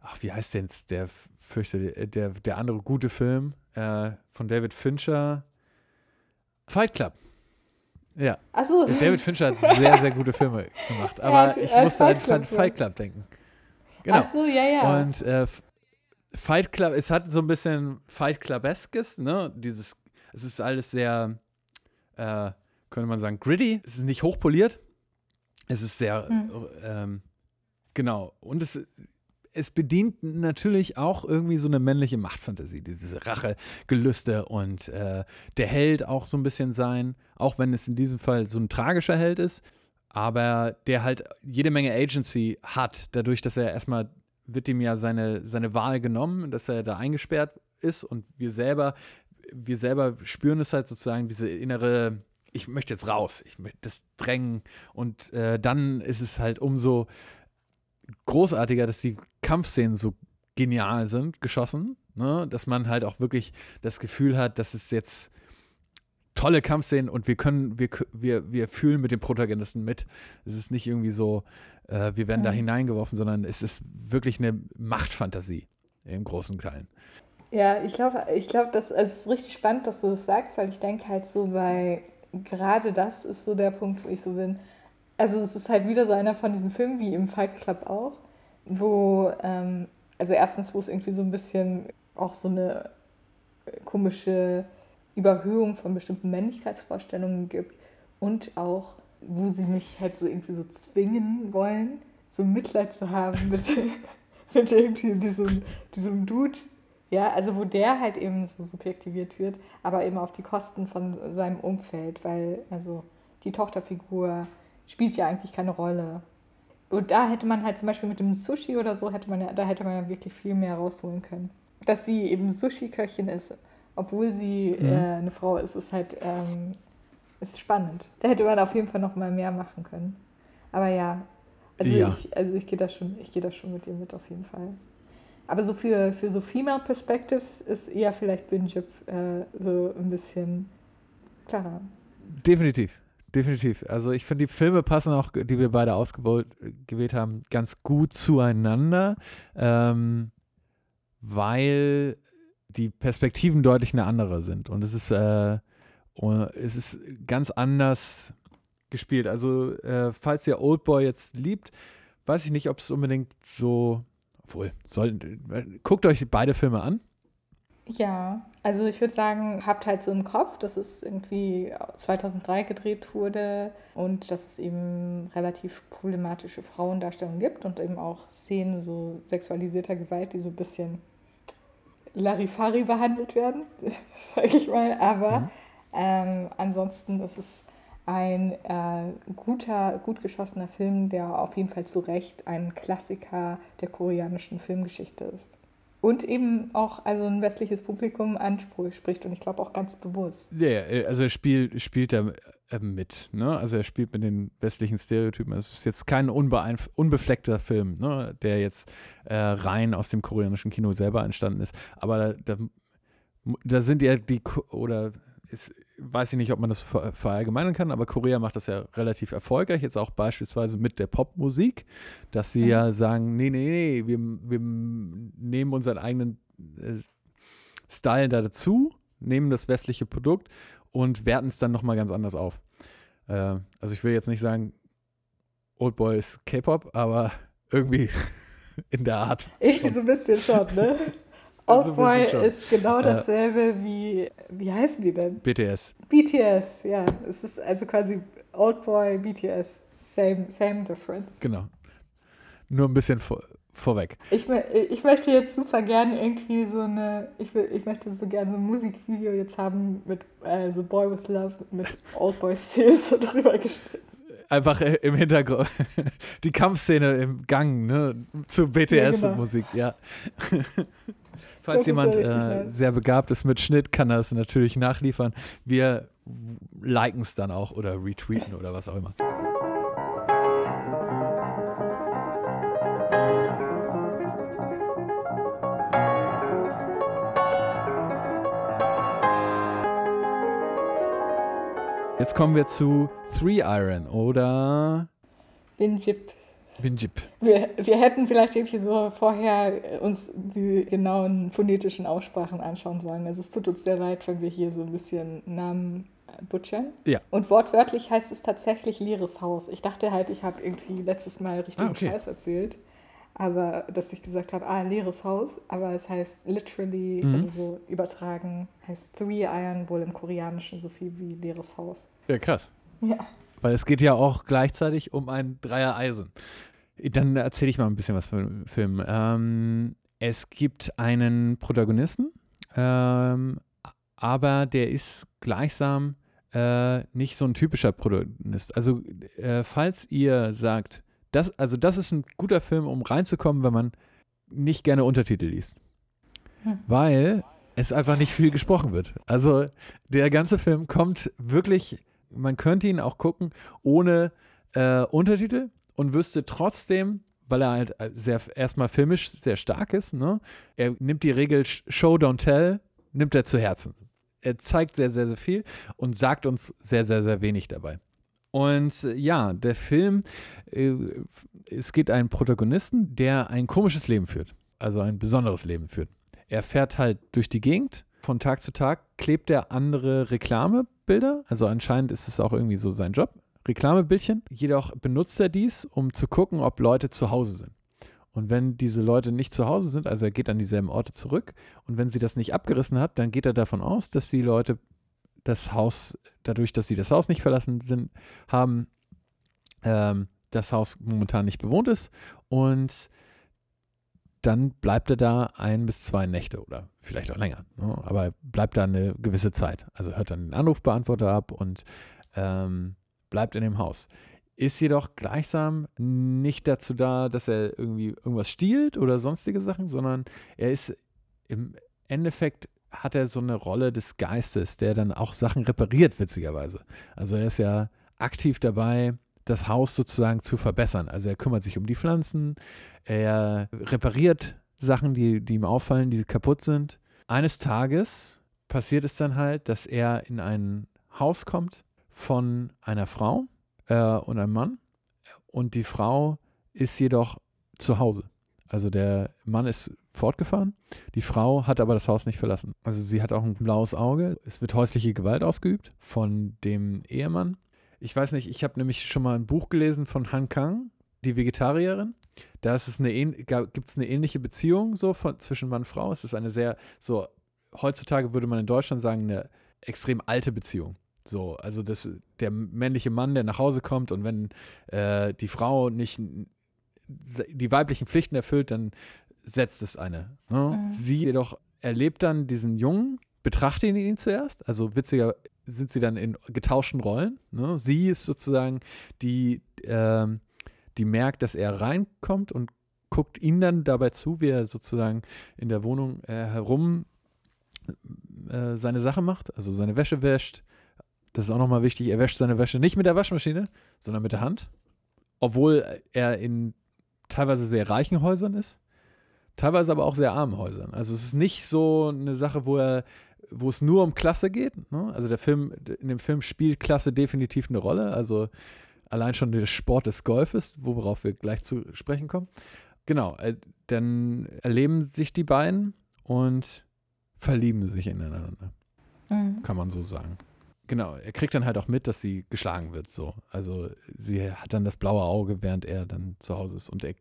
ach, wie heißt denn der fürchte, der, der andere gute Film äh, von David Fincher? Fight Club. Ja. Ach so. David Fincher hat sehr, sehr gute Filme gemacht. Aber hat, ich musste an Fight, Fight Club denken. Genau. Ach so, ja, ja. Und äh, Fight Club, es hat so ein bisschen Fight Club-eskes, ne? Dieses, es ist alles sehr, äh, könnte man sagen, gritty. Es ist nicht hochpoliert. Es ist sehr, hm. ähm, genau. Und es es bedient natürlich auch irgendwie so eine männliche Machtfantasie, diese Rachegelüste und äh, der Held auch so ein bisschen sein, auch wenn es in diesem Fall so ein tragischer Held ist, aber der halt jede Menge Agency hat, dadurch, dass er erstmal wird ihm ja seine, seine Wahl genommen, dass er da eingesperrt ist und wir selber, wir selber spüren es halt sozusagen, diese innere, ich möchte jetzt raus, ich möchte das drängen. Und äh, dann ist es halt umso großartiger, dass die Kampfszenen so genial sind, geschossen, ne? dass man halt auch wirklich das Gefühl hat, dass es jetzt tolle Kampfszenen und wir können, wir, wir, wir fühlen mit dem Protagonisten mit. Es ist nicht irgendwie so, äh, wir werden ja. da hineingeworfen, sondern es ist wirklich eine Machtfantasie im großen Teilen. Ja, ich glaube, ich glaube, das ist richtig spannend, dass du das sagst, weil ich denke halt so bei gerade das ist so der Punkt, wo ich so bin. Also es ist halt wieder so einer von diesen Filmen, wie im Fight Club auch, wo, ähm, also erstens, wo es irgendwie so ein bisschen auch so eine komische Überhöhung von bestimmten Männlichkeitsvorstellungen gibt und auch, wo sie mich halt so irgendwie so zwingen wollen, so Mitleid zu haben mit, mit irgendwie diesem, diesem Dude. Ja, also wo der halt eben so subjektiviert wird, aber eben auf die Kosten von seinem Umfeld, weil also die Tochterfigur spielt ja eigentlich keine Rolle. Und da hätte man halt zum Beispiel mit dem Sushi oder so, hätte man ja, da hätte man ja wirklich viel mehr rausholen können. Dass sie eben Sushi-Köchin ist, obwohl sie mhm. äh, eine Frau ist, ist halt ähm, ist spannend. Da hätte man auf jeden Fall noch mal mehr machen können. Aber ja, also ja. ich, also ich gehe da schon, ich gehe da schon mit dir mit auf jeden Fall. Aber so für, für so Female Perspectives ist eher vielleicht Binjip äh, so ein bisschen klarer. Definitiv. Definitiv. Also ich finde, die Filme passen auch, die wir beide ausgewählt haben, ganz gut zueinander, ähm, weil die Perspektiven deutlich eine andere sind. Und es ist, äh, es ist ganz anders gespielt. Also, äh, falls ihr Oldboy jetzt liebt, weiß ich nicht, ob es unbedingt so. Obwohl, soll, guckt euch beide Filme an. Ja, also ich würde sagen, habt halt so im Kopf, dass es irgendwie 2003 gedreht wurde und dass es eben relativ problematische Frauendarstellungen gibt und eben auch Szenen so sexualisierter Gewalt, die so ein bisschen Larifari behandelt werden, sage ich mal. Aber mhm. ähm, ansonsten ist es ein äh, guter, gut geschossener Film, der auf jeden Fall zu Recht ein Klassiker der koreanischen Filmgeschichte ist. Und eben auch also ein westliches Publikum anspricht und ich glaube auch ganz bewusst. Ja, also er spielt, spielt er äh, mit, ne? Also er spielt mit den westlichen Stereotypen. Es ist jetzt kein unbefleckter Film, ne? der jetzt äh, rein aus dem koreanischen Kino selber entstanden ist. Aber da, da, da sind ja die, oder ist, weiß ich nicht, ob man das verallgemeinern kann, aber Korea macht das ja relativ erfolgreich, jetzt auch beispielsweise mit der Popmusik, dass sie mhm. ja sagen, nee, nee, nee, wir, wir nehmen unseren eigenen äh, Style da dazu, nehmen das westliche Produkt und werten es dann nochmal ganz anders auf. Äh, also ich will jetzt nicht sagen, Old Boy ist K-Pop, aber irgendwie in der Art. Irgendwie so ein bisschen schon, ne? Oldboy also ist genau dasselbe äh, wie, wie heißen die denn? BTS. BTS, ja. Es ist also quasi Oldboy, BTS. Same, same difference. Genau. Nur ein bisschen vor, vorweg. Ich, ich möchte jetzt super gerne irgendwie so eine, ich, will, ich möchte so gerne so ein Musikvideo jetzt haben mit äh, so Boy with Love mit Oldboy Steel so drüber geschnitten einfach äh, im Hintergrund die Kampfszene im Gang, ne, zu BTS-Musik, ja. Genau. ja. Falls jemand äh, sehr begabt ist mit Schnitt, kann er es natürlich nachliefern. Wir liken es dann auch oder retweeten oder was auch immer. Jetzt kommen wir zu Three Iron oder Binjip. Binjip. Wir, wir hätten vielleicht irgendwie so vorher uns die genauen phonetischen Aussprachen anschauen sollen. Also es tut uns sehr leid, wenn wir hier so ein bisschen Namen butchern. Ja. Und wortwörtlich heißt es tatsächlich leeres Haus. Ich dachte halt, ich habe irgendwie letztes Mal richtig ah, okay. Scheiß erzählt. Aber dass ich gesagt habe, ah, leeres Haus, aber es heißt literally, mhm. also so übertragen, heißt Three Iron wohl im Koreanischen so viel wie leeres Haus. Ja, krass. Ja. Weil es geht ja auch gleichzeitig um ein Dreier Eisen. Dann erzähle ich mal ein bisschen was für den Film. Ähm, es gibt einen Protagonisten, ähm, aber der ist gleichsam äh, nicht so ein typischer Protagonist. Also, äh, falls ihr sagt, das, also das ist ein guter Film, um reinzukommen, wenn man nicht gerne Untertitel liest. Hm. Weil es einfach nicht viel gesprochen wird. Also der ganze Film kommt wirklich man könnte ihn auch gucken ohne äh, Untertitel und wüsste trotzdem, weil er halt äh, sehr erstmal filmisch sehr stark ist, ne? Er nimmt die Regel Show Don't Tell, nimmt er zu Herzen. Er zeigt sehr, sehr, sehr viel und sagt uns sehr, sehr, sehr wenig dabei. Und äh, ja, der Film, äh, es geht einen Protagonisten, der ein komisches Leben führt, also ein besonderes Leben führt. Er fährt halt durch die Gegend Von Tag zu Tag klebt er andere Reklamebilder. Also anscheinend ist es auch irgendwie so sein Job. Reklamebildchen. Jedoch benutzt er dies, um zu gucken, ob Leute zu Hause sind. Und wenn diese Leute nicht zu Hause sind, also er geht an dieselben Orte zurück, und wenn sie das nicht abgerissen hat, dann geht er davon aus, dass die Leute das Haus, dadurch, dass sie das Haus nicht verlassen sind, haben, ähm, das Haus momentan nicht bewohnt ist. Und dann bleibt er da ein bis zwei Nächte oder vielleicht auch länger. Ne? Aber bleibt da eine gewisse Zeit. Also hört dann den Anrufbeantworter ab und ähm, bleibt in dem Haus. Ist jedoch gleichsam nicht dazu da, dass er irgendwie irgendwas stiehlt oder sonstige Sachen, sondern er ist im Endeffekt hat er so eine Rolle des Geistes, der dann auch Sachen repariert, witzigerweise. Also er ist ja aktiv dabei, das Haus sozusagen zu verbessern. Also er kümmert sich um die Pflanzen, er repariert Sachen, die, die ihm auffallen, die kaputt sind. Eines Tages passiert es dann halt, dass er in ein Haus kommt von einer Frau äh, und einem Mann. Und die Frau ist jedoch zu Hause. Also der Mann ist fortgefahren, die Frau hat aber das Haus nicht verlassen. Also sie hat auch ein blaues Auge. Es wird häusliche Gewalt ausgeübt von dem Ehemann. Ich weiß nicht, ich habe nämlich schon mal ein Buch gelesen von Han Kang, die Vegetarierin. Da ist es eine, gibt es eine ähnliche Beziehung so von, zwischen Mann und Frau. Es ist eine sehr, so, heutzutage würde man in Deutschland sagen, eine extrem alte Beziehung. So, also das, der männliche Mann, der nach Hause kommt und wenn äh, die Frau nicht die weiblichen Pflichten erfüllt, dann setzt es eine. Ne? Mhm. Sie jedoch erlebt dann diesen Jungen, betrachtet ihn zuerst, also witziger sind sie dann in getauschten Rollen. Ne? Sie ist sozusagen die, äh, die merkt, dass er reinkommt und guckt ihn dann dabei zu, wie er sozusagen in der Wohnung äh, herum äh, seine Sache macht, also seine Wäsche wäscht. Das ist auch nochmal wichtig, er wäscht seine Wäsche nicht mit der Waschmaschine, sondern mit der Hand. Obwohl er in teilweise sehr reichen Häusern ist, teilweise aber auch sehr armen Häusern. Also es ist nicht so eine Sache, wo er wo es nur um Klasse geht. Ne? Also der Film, in dem Film spielt Klasse definitiv eine Rolle. Also allein schon der Sport des Golfes, worauf wir gleich zu sprechen kommen. Genau, äh, dann erleben sich die beiden und verlieben sich ineinander. Mhm. Kann man so sagen. Genau, er kriegt dann halt auch mit, dass sie geschlagen wird. So. Also sie hat dann das blaue Auge, während er dann zu Hause ist. Und er,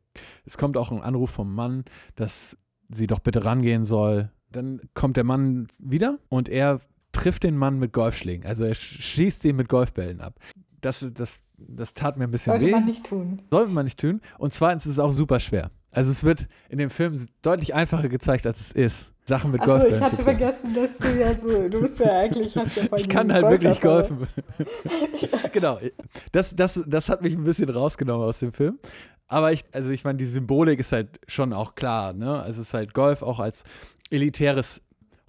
es kommt auch ein Anruf vom Mann, dass sie doch bitte rangehen soll, dann kommt der Mann wieder und er trifft den Mann mit Golfschlägen. Also er schießt ihn mit Golfbällen ab. Das, das, das tat mir ein bisschen Sollte weh. Sollte man nicht tun. Sollte man nicht tun. Und zweitens ist es auch super schwer. Also es wird in dem Film deutlich einfacher gezeigt, als es ist, Sachen mit Golfbällen zu ich hatte vergessen, dass du ja so, du bist ja eigentlich, hast ja Ich kann halt wirklich golfen. genau. Das, das, das hat mich ein bisschen rausgenommen aus dem Film. Aber ich, also ich meine, die Symbolik ist halt schon auch klar, ne? Es ist halt Golf auch als elitäres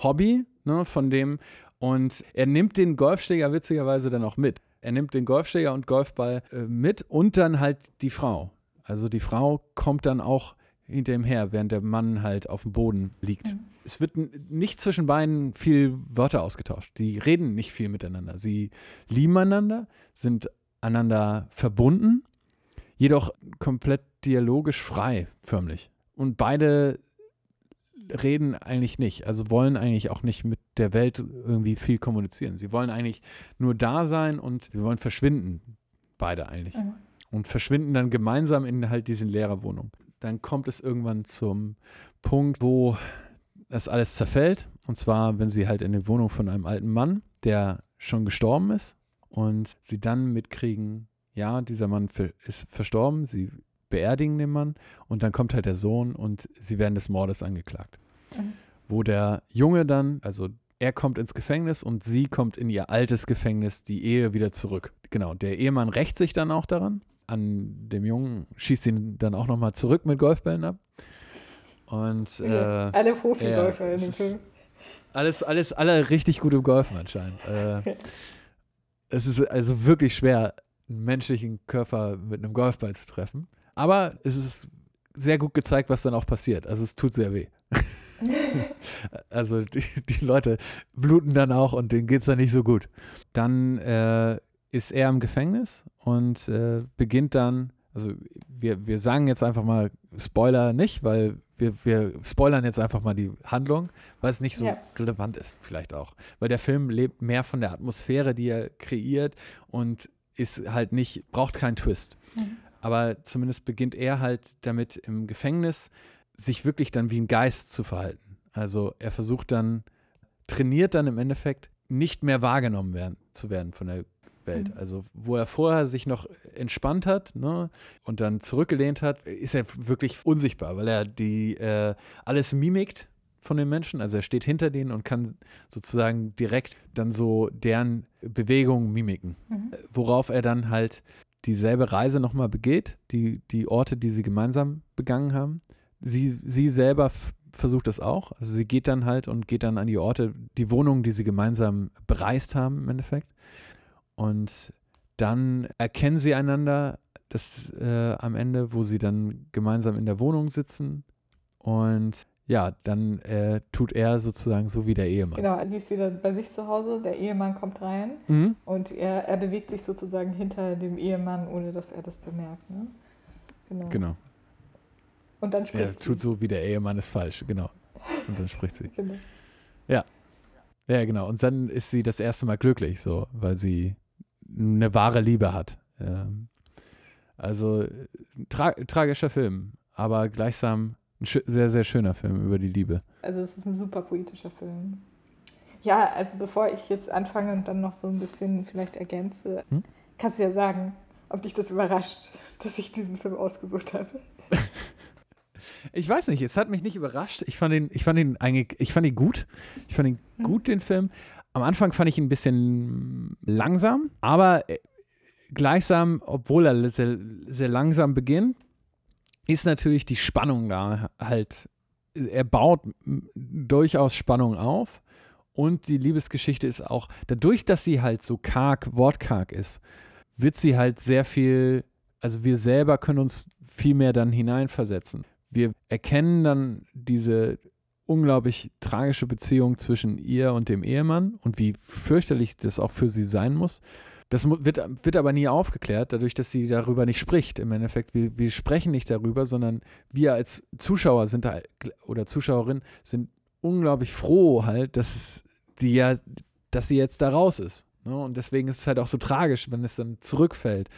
Hobby ne, von dem. Und er nimmt den Golfschläger witzigerweise dann auch mit. Er nimmt den Golfschläger und Golfball äh, mit und dann halt die Frau. Also die Frau kommt dann auch hinter ihm her, während der Mann halt auf dem Boden liegt. Mhm. Es wird nicht zwischen beiden viel Wörter ausgetauscht. Die reden nicht viel miteinander. Sie lieben einander, sind einander verbunden, jedoch komplett dialogisch frei, förmlich. Und beide reden eigentlich nicht, also wollen eigentlich auch nicht mit der Welt irgendwie viel kommunizieren. Sie wollen eigentlich nur da sein und sie wollen verschwinden, beide eigentlich. Mhm. Und verschwinden dann gemeinsam in halt diese Lehrerwohnung. Dann kommt es irgendwann zum Punkt, wo das alles zerfällt. Und zwar, wenn sie halt in die Wohnung von einem alten Mann, der schon gestorben ist, und sie dann mitkriegen, ja, dieser Mann ist verstorben, sie beerdigen den Mann und dann kommt halt der Sohn und sie werden des Mordes angeklagt. Mhm. Wo der Junge dann, also er kommt ins Gefängnis und sie kommt in ihr altes Gefängnis, die Ehe wieder zurück. Genau, der Ehemann rächt sich dann auch daran. An dem Jungen schießt ihn dann auch nochmal zurück mit Golfbällen ab. Und äh, ja, alle Profi-Golfer ja, in dem Film. Alles, alles, alle richtig gut im Golfen anscheinend. Äh, es ist also wirklich schwer, einen menschlichen Körper mit einem Golfball zu treffen. Aber es ist sehr gut gezeigt, was dann auch passiert. Also es tut sehr weh. also die, die, Leute bluten dann auch und denen geht es dann nicht so gut. Dann äh, ist er im Gefängnis und äh, beginnt dann, also wir, wir sagen jetzt einfach mal Spoiler nicht, weil wir, wir spoilern jetzt einfach mal die Handlung, weil es nicht so Ja. relevant ist, vielleicht auch. Weil der Film lebt mehr von der Atmosphäre, die er kreiert und ist halt nicht, braucht keinen Twist. Mhm. Aber zumindest beginnt er halt damit im Gefängnis, sich wirklich dann wie ein Geist zu verhalten. Also er versucht dann, trainiert dann im Endeffekt, nicht mehr wahrgenommen werden, zu werden von der Welt. Mhm. Also wo er vorher sich noch entspannt hat ne, und dann zurückgelehnt hat, ist er wirklich unsichtbar, weil er die äh, alles mimikt von den Menschen. Also er steht hinter denen und kann sozusagen direkt dann so deren Bewegungen mimiken Mhm. worauf er dann halt dieselbe Reise nochmal begeht, die, die Orte, die sie gemeinsam begangen haben. Sie, sie selber versucht das auch. Also sie geht dann halt und geht dann an die Orte, die Wohnungen, die sie gemeinsam bereist haben im Endeffekt. Und dann erkennen sie einander das, äh, am Ende, wo sie dann gemeinsam in der Wohnung sitzen. Und ja, dann äh, tut er sozusagen so wie der Ehemann. Genau, sie ist wieder bei sich zu Hause, der Ehemann kommt rein Mhm. und er, er bewegt sich sozusagen hinter dem Ehemann, ohne dass er das bemerkt. Ne? Genau. Genau. Und dann Er spricht tut sie. so wie der Ehemann ist falsch, genau. Und dann spricht sie. Genau. Ja, genau. Und dann ist sie das erste Mal glücklich, so, weil sie eine wahre Liebe hat. Ähm, also tra tragischer Film, aber gleichsam ein sehr, sehr schöner Film über die Liebe. Also es ist ein super poetischer Film. Ja, also bevor ich jetzt anfange und dann noch so ein bisschen vielleicht ergänze, Hm? kannst du ja sagen, ob dich das überrascht, dass ich diesen Film ausgesucht habe. Ich weiß nicht, es hat mich nicht überrascht. Ich fand ihn, ich fand ihn eigentlich, ich fand ihn gut. Ich fand ihn Hm. gut, den Film. Am Anfang fand ich ihn ein bisschen langsam, aber äh, gleichsam, obwohl er sehr, sehr langsam beginnt, ist natürlich die Spannung da halt. Er baut durchaus Spannung auf und die Liebesgeschichte ist auch, dadurch, dass sie halt so karg, wortkarg ist, wird sie halt sehr viel, also wir selber können uns viel mehr dann hineinversetzen. Wir erkennen dann diese unglaublich tragische Beziehung zwischen ihr und dem Ehemann und wie fürchterlich das auch für sie sein muss. Das wird, wird aber nie aufgeklärt, dadurch, dass sie darüber nicht spricht. Im Endeffekt, wir, wir sprechen nicht darüber, sondern wir als Zuschauer sind da, oder Zuschauerin sind unglaublich froh halt, dass die ja, dass sie jetzt da raus ist. Ne? Und deswegen ist es halt auch so tragisch, wenn es dann zurückfällt.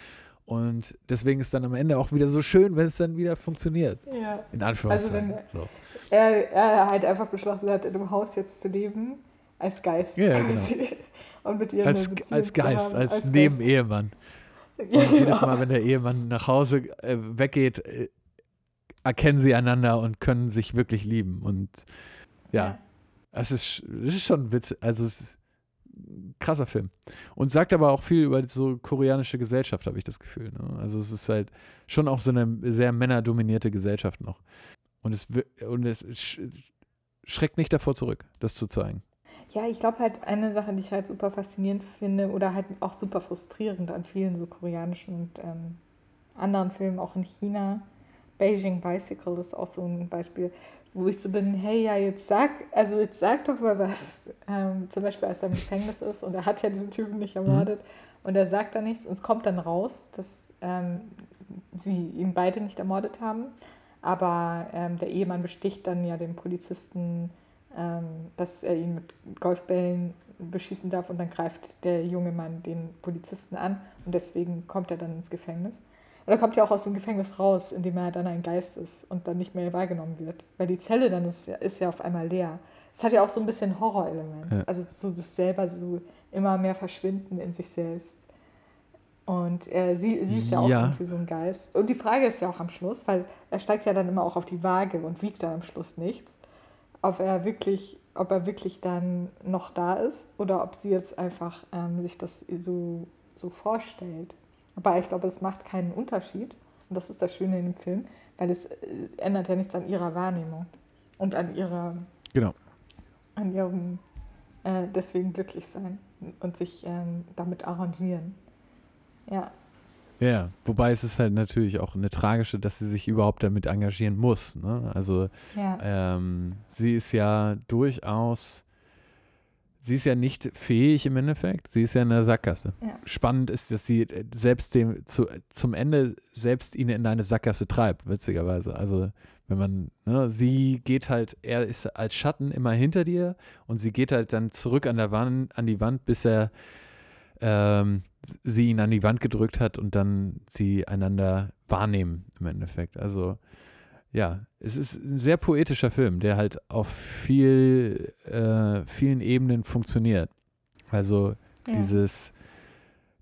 Und deswegen ist dann am Ende auch wieder so schön, wenn es dann wieder funktioniert. Ja. In Anführungszeichen. wenn- so. Er, er halt einfach beschlossen hat, in einem Haus jetzt zu leben, als Geist. Ja, genau. Und mit ihr als, als Geist, als, Geist. Nebenehemann. Ja, Und jedes. Mal, wenn der Ehemann nach Hause äh, weggeht, äh, erkennen sie einander und können sich wirklich lieben. Und ja, es ist, sch- es ist schon witzig. Also es ist ein krasser Film. Und sagt aber auch viel über so koreanische Gesellschaft, habe ich das Gefühl. Ne? Also es ist halt schon auch so eine sehr männerdominierte Gesellschaft noch. Und es, und es sch schreckt nicht davor zurück, das zu zeigen. Ja, ich glaube halt eine Sache, die ich halt super faszinierend finde oder halt auch super frustrierend an vielen so koreanischen und ähm, anderen Filmen, auch in China. Beijing Bicycle ist auch so ein Beispiel, wo ich so bin, hey, ja, jetzt sag, also jetzt sag doch mal was. Ähm, zum Beispiel, als er im Gefängnis ist und er hat ja diesen Typen nicht ermordet und er sagt da nichts und es kommt dann raus, dass ähm, sie ihn beide nicht ermordet haben. Aber ähm, der Ehemann besticht dann ja den Polizisten, dass er ihn mit Golfbällen beschießen darf und dann greift der junge Mann den Polizisten an und deswegen kommt er dann ins Gefängnis. Und er kommt ja auch aus dem Gefängnis raus, indem er dann ein Geist ist und dann nicht mehr wahrgenommen wird. Weil die Zelle dann ist, ja- ist ja auf einmal leer. Es hat ja auch so ein bisschen Horrorelement. Ja. Also so das selber so immer mehr verschwinden in sich selbst. Und äh, sie, sie ist ja auch Ja. irgendwie so ein Geist. Und die Frage ist ja auch am Schluss, weil er steigt ja dann immer auch auf die Waage und wiegt dann am Schluss nichts, ob er wirklich, ob er wirklich dann noch da ist oder ob sie jetzt einfach ähm, sich das so, so vorstellt. Aber ich glaube, das macht keinen Unterschied. Und das ist das Schöne in dem Film, weil es äh, ändert ja nichts an ihrer Wahrnehmung und an ihrer Genau. an ihrem äh, deswegen glücklich sein und sich ähm, damit arrangieren. Ja, Ja, wobei es ist halt natürlich auch eine tragische, dass sie sich überhaupt damit engagieren muss. Ne? Also ja, ähm, sie ist ja durchaus, sie ist ja nicht fähig im Endeffekt, sie ist ja in der Sackgasse. Ja. Spannend ist, dass sie äh, selbst dem, zu, zum Ende selbst ihn in eine Sackgasse treibt, witzigerweise. Also Wenn man, ne, sie geht halt, er ist als Schatten immer hinter dir und sie geht halt dann zurück an der Wand, an die Wand, bis er ähm, sie ihn an die Wand gedrückt hat und dann sie einander wahrnehmen im Endeffekt. Also ja, es ist ein sehr poetischer Film, der halt auf viel, äh, vielen Ebenen funktioniert. Also ja. dieses,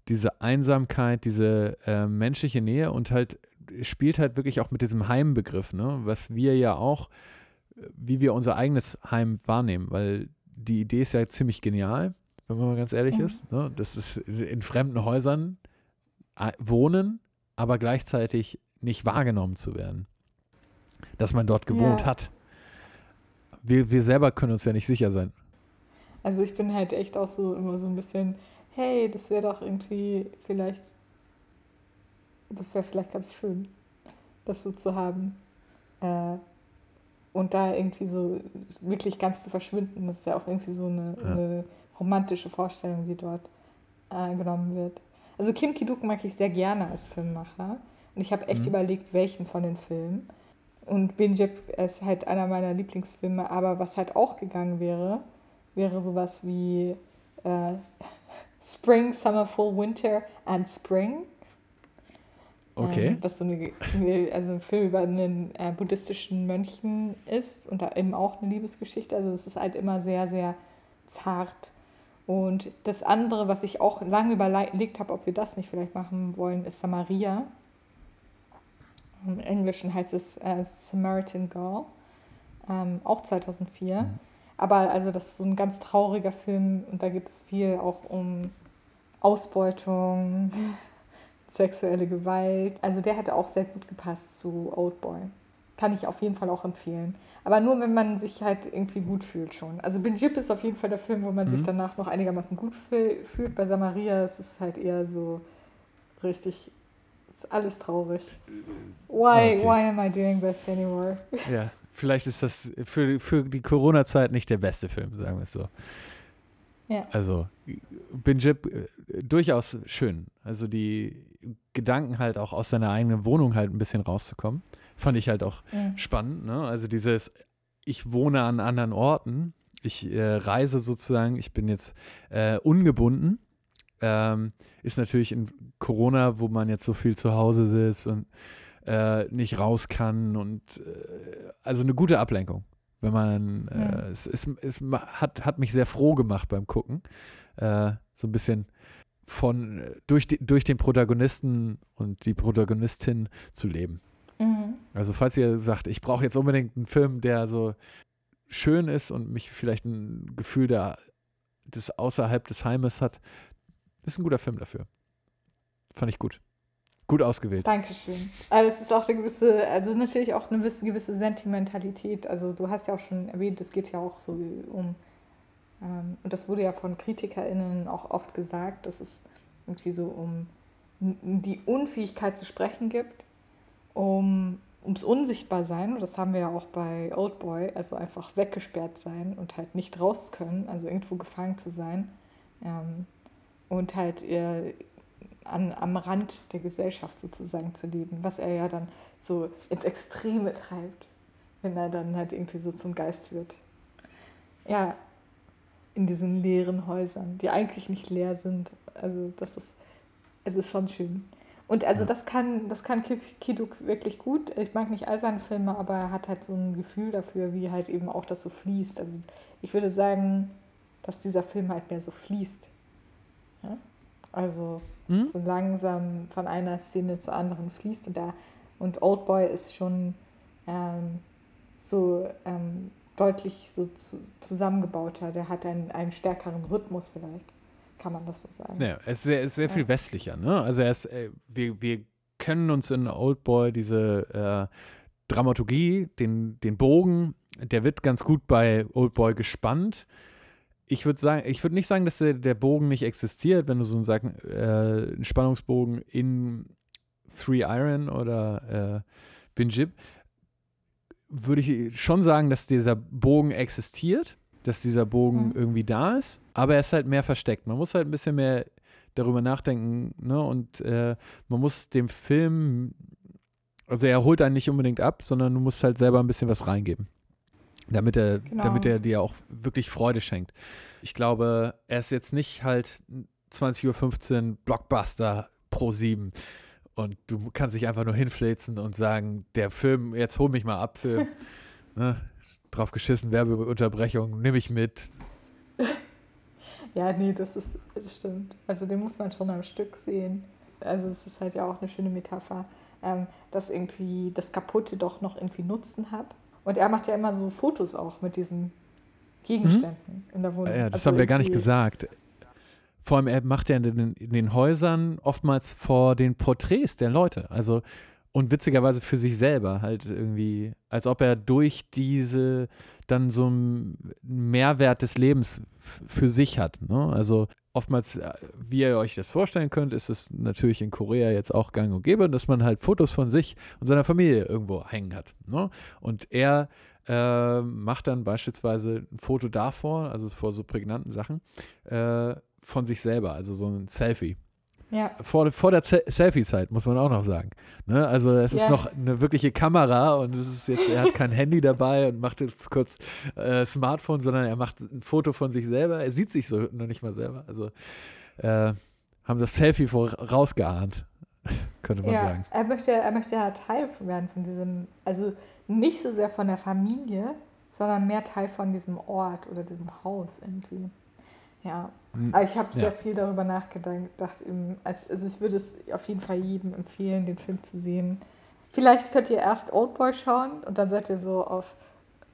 diese Einsamkeit, diese äh, menschliche Nähe und halt spielt halt wirklich auch mit diesem Heimbegriff, ne? was wir ja auch, wie wir unser eigenes Heim wahrnehmen, weil die Idee ist ja ziemlich genial, wenn man mal ganz ehrlich mhm. ist. Ne? Das ist in fremden Häusern wohnen, aber gleichzeitig nicht wahrgenommen zu werden dass man dort gewohnt ja. hat. Wir, wir selber können uns ja nicht sicher sein. Also ich bin halt echt auch so immer so ein bisschen, hey, das wäre doch irgendwie vielleicht, das wäre vielleicht ganz schön, das so zu haben. Äh, und da irgendwie so wirklich ganz zu verschwinden, das ist ja auch irgendwie so eine, ja. eine romantische Vorstellung, die dort äh, genommen wird. Also Kim Ki-duk mag ich sehr gerne als Filmemacher. Und ich habe echt mhm. überlegt, welchen von den Filmen. Und Benjep ist halt einer meiner Lieblingsfilme, aber was halt auch gegangen wäre, wäre sowas wie äh, Spring, Summer, Fall, Winter and Spring. Okay. Ähm, was so eine, also ein Film über einen äh, buddhistischen Mönchen ist und da eben auch eine Liebesgeschichte. Also es ist halt immer sehr, sehr zart. Und das andere, was ich auch lange überlegt habe, ob wir das nicht vielleicht machen wollen, ist Samaria. Im Englischen heißt es äh, Samaritan Girl, ähm, auch 2004. Mhm. Aber also das ist so ein ganz trauriger Film und da geht es viel auch um Ausbeutung, sexuelle Gewalt. Also der hätte auch sehr gut gepasst zu Old Boy. Kann ich auf jeden Fall auch empfehlen. Aber nur, wenn man sich halt irgendwie gut fühlt schon. Also Bin Jip ist auf jeden Fall der Film, wo man mhm. sich danach noch einigermaßen gut fühlt. Bei Samaria ist es halt eher so richtig alles traurig. Why, okay. why am I doing this anymore? Ja, vielleicht ist das für, für die Corona-Zeit nicht der beste Film, sagen wir es so. Ja. Also, Binjib äh, durchaus schön. Also die Gedanken halt auch aus seiner eigenen Wohnung halt ein bisschen rauszukommen, fand ich halt auch mhm. spannend. Ne? Also dieses, ich wohne an anderen Orten, ich äh, reise sozusagen, ich bin jetzt äh, ungebunden ähm, ist natürlich in Corona, wo man jetzt so viel zu Hause sitzt und äh, nicht raus kann und äh, also eine gute Ablenkung. Wenn man, äh, ja. es, es, es, hat, hat mich sehr froh gemacht beim Gucken. Äh, so ein bisschen von, durch, die, durch den Protagonisten und die Protagonistin zu leben. Also falls ihr sagt, ich brauche jetzt unbedingt einen Film, der so schön ist und mich vielleicht ein Gefühl der, des außerhalb des Heimes hat, ist ein guter Film dafür. Fand ich gut. Gut ausgewählt. Dankeschön. Also es ist auch eine gewisse, also natürlich auch eine gewisse Sentimentalität. Also du hast ja auch schon erwähnt, es geht ja auch so um, ähm, und das wurde ja von KritikerInnen auch oft gesagt, dass es irgendwie so um die Unfähigkeit zu sprechen gibt, um ums Unsichtbarsein, das haben wir ja auch bei Old Boy, also einfach weggesperrt sein und halt nicht raus können, also irgendwo gefangen zu sein. Ähm, und halt äh, an, am Rand der Gesellschaft sozusagen zu leben, was er ja dann so ins Extreme treibt, wenn er dann halt irgendwie so zum Geist wird. Ja, in diesen leeren Häusern, die eigentlich nicht leer sind. Also das ist, es ist schon schön. Und also das kann, das kann Kiduk wirklich gut. Ich mag nicht all seine Filme, aber er hat halt so ein Gefühl dafür, wie halt eben auch das so fließt. Also ich würde sagen, dass dieser Film halt mehr so fließt ja? Also mhm. so langsam von einer Szene zur anderen fließt und da und Oldboy ist schon ähm, so ähm, deutlich so zu, zusammengebauter. Der hat einen, einen stärkeren Rhythmus vielleicht, kann man das so sagen. Ja, er ist sehr, ist sehr viel westlicher. Ne? Also ist, äh, wir, wir können uns in Oldboy diese äh, Dramaturgie, den, den Bogen, der wird ganz gut bei Oldboy gespannt ich würde sagen, ich würde nicht sagen, dass der, der, Bogen nicht existiert, wenn du so einen, äh, einen Spannungsbogen in Three Iron oder äh, Binjib, würde ich schon sagen, dass dieser Bogen existiert, dass dieser Bogen mhm. irgendwie da ist, aber er ist halt mehr versteckt. Man muss halt ein bisschen mehr darüber nachdenken, ne? Und äh, man muss dem Film Also er holt einen nicht unbedingt ab, sondern du musst halt selber ein bisschen was reingeben. Damit er, Genau. damit er dir auch wirklich Freude schenkt. Ich glaube, er ist jetzt nicht halt 20.15 Uhr Blockbuster pro 7 und du kannst dich einfach nur hinfläzen und sagen, der Film, jetzt hol mich mal ab, Film. ne? Drauf geschissen, Werbeunterbrechung, nehme ich mit. Ja, nee, das ist, das stimmt. Also den muss man schon am Stück sehen. Also es ist halt ja auch eine schöne Metapher, ähm, dass irgendwie das Kaputte doch noch irgendwie Nutzen hat. Und er macht ja immer so Fotos auch mit diesen Gegenständen in der Wohnung. Ja, das Also haben wir gar nicht gesagt. Vor allem, er macht ja in den, in den Häusern oftmals vor den Porträts der Leute. Also, und witzigerweise für sich selber halt irgendwie, als ob er durch diese dann so einen Mehrwert des Lebens für sich hat. Ne? Also, oftmals, äh, wie ihr euch das vorstellen könnt, ist es natürlich in Korea jetzt auch gang und gäbe, dass man halt Fotos von sich und seiner Familie irgendwo hängen hat. Ne? Und er äh, macht dann beispielsweise ein Foto davor, also vor so prägnanten Sachen, äh, von sich selber, also so ein Selfie. Ja, Vor, vor der Ze- Selfie-Zeit, muss man auch noch sagen. Ne? Also es ist Ja. noch eine wirkliche Kamera und es ist jetzt, er hat kein Handy dabei und macht jetzt kurz äh, Smartphone, sondern er macht ein Foto von sich selber. Er sieht sich so noch nicht mal selber. Also äh, haben das Selfie vorausgeahnt, könnte man ja. sagen. Er möchte, er möchte ja Teil werden von diesem, also nicht so sehr von der Familie, sondern mehr Teil von diesem Ort oder diesem Haus irgendwie. Ja, ich habe sehr Ja. viel darüber nachgedacht. Also ich würde es auf jeden Fall jedem empfehlen, den Film zu sehen. Vielleicht könnt ihr erst Oldboy schauen und dann seid ihr so auf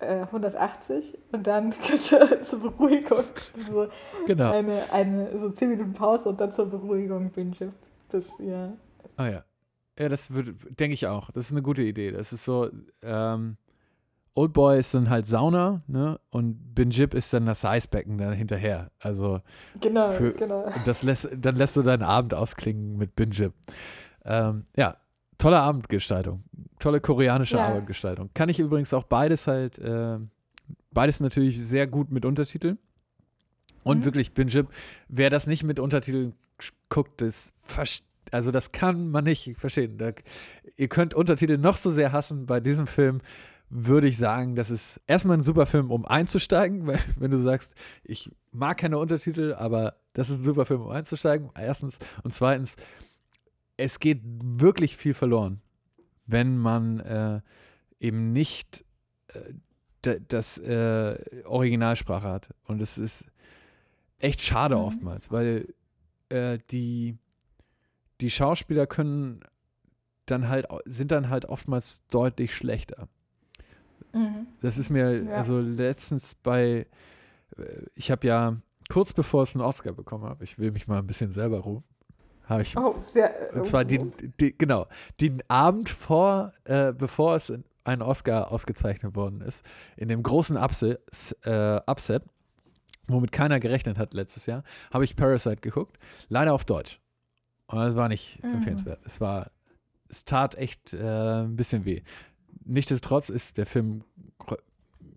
äh, 180 und dann könnt ihr zur Beruhigung so Genau. eine, eine so 10 Minuten Pause und dann zur Beruhigung binge bis ihr Ah ja. Ja, das würde, denke ich auch. Das ist eine gute Idee. Das ist so, ähm, Old Boy ist dann halt Sauna, ne? Und Binjib ist dann das Eisbecken dann hinterher. Also Genau, Für- genau. das lässt, dann lässt du deinen Abend ausklingen mit Binjib. Ähm, ja, tolle Abendgestaltung. Tolle koreanische Ja. Abendgestaltung. Kann ich übrigens auch beides halt, äh, beides natürlich sehr gut mit Untertiteln. Und Mhm. wirklich, Binjib, wer das nicht mit Untertiteln guckt, das versteht also das kann man nicht verstehen. Da, ihr könnt Untertitel noch so sehr hassen. Bei diesem Film würde ich sagen, das ist erstmal ein super Film, um einzusteigen, weil wenn du sagst, ich mag keine Untertitel, aber das ist ein super Film, um einzusteigen. Erstens. Und zweitens, es geht wirklich viel verloren, wenn man äh, eben nicht äh, da- das äh, Originalsprache hat. Und es ist echt schade Mhm. oftmals, weil äh, die die Schauspieler können dann halt, sind dann halt oftmals deutlich schlechter. Mhm. Das ist mir, Ja. also letztens bei, äh, ich habe ja kurz bevor es einen Oscar bekommen habe, ich will mich mal ein bisschen selber ruhen, habe ich, Oh, sehr. und zwar den, die, genau, den Abend vor, äh, bevor es in- ein Oscar ausgezeichnet worden ist, in dem großen Upset, äh, Upset womit keiner gerechnet hat letztes Jahr, habe ich Parasite geguckt, leider auf Deutsch. Und das war nicht Mhm. empfehlenswert. Es war, es tat echt äh, ein bisschen weh. Nichtsdestotrotz ist der Film gro-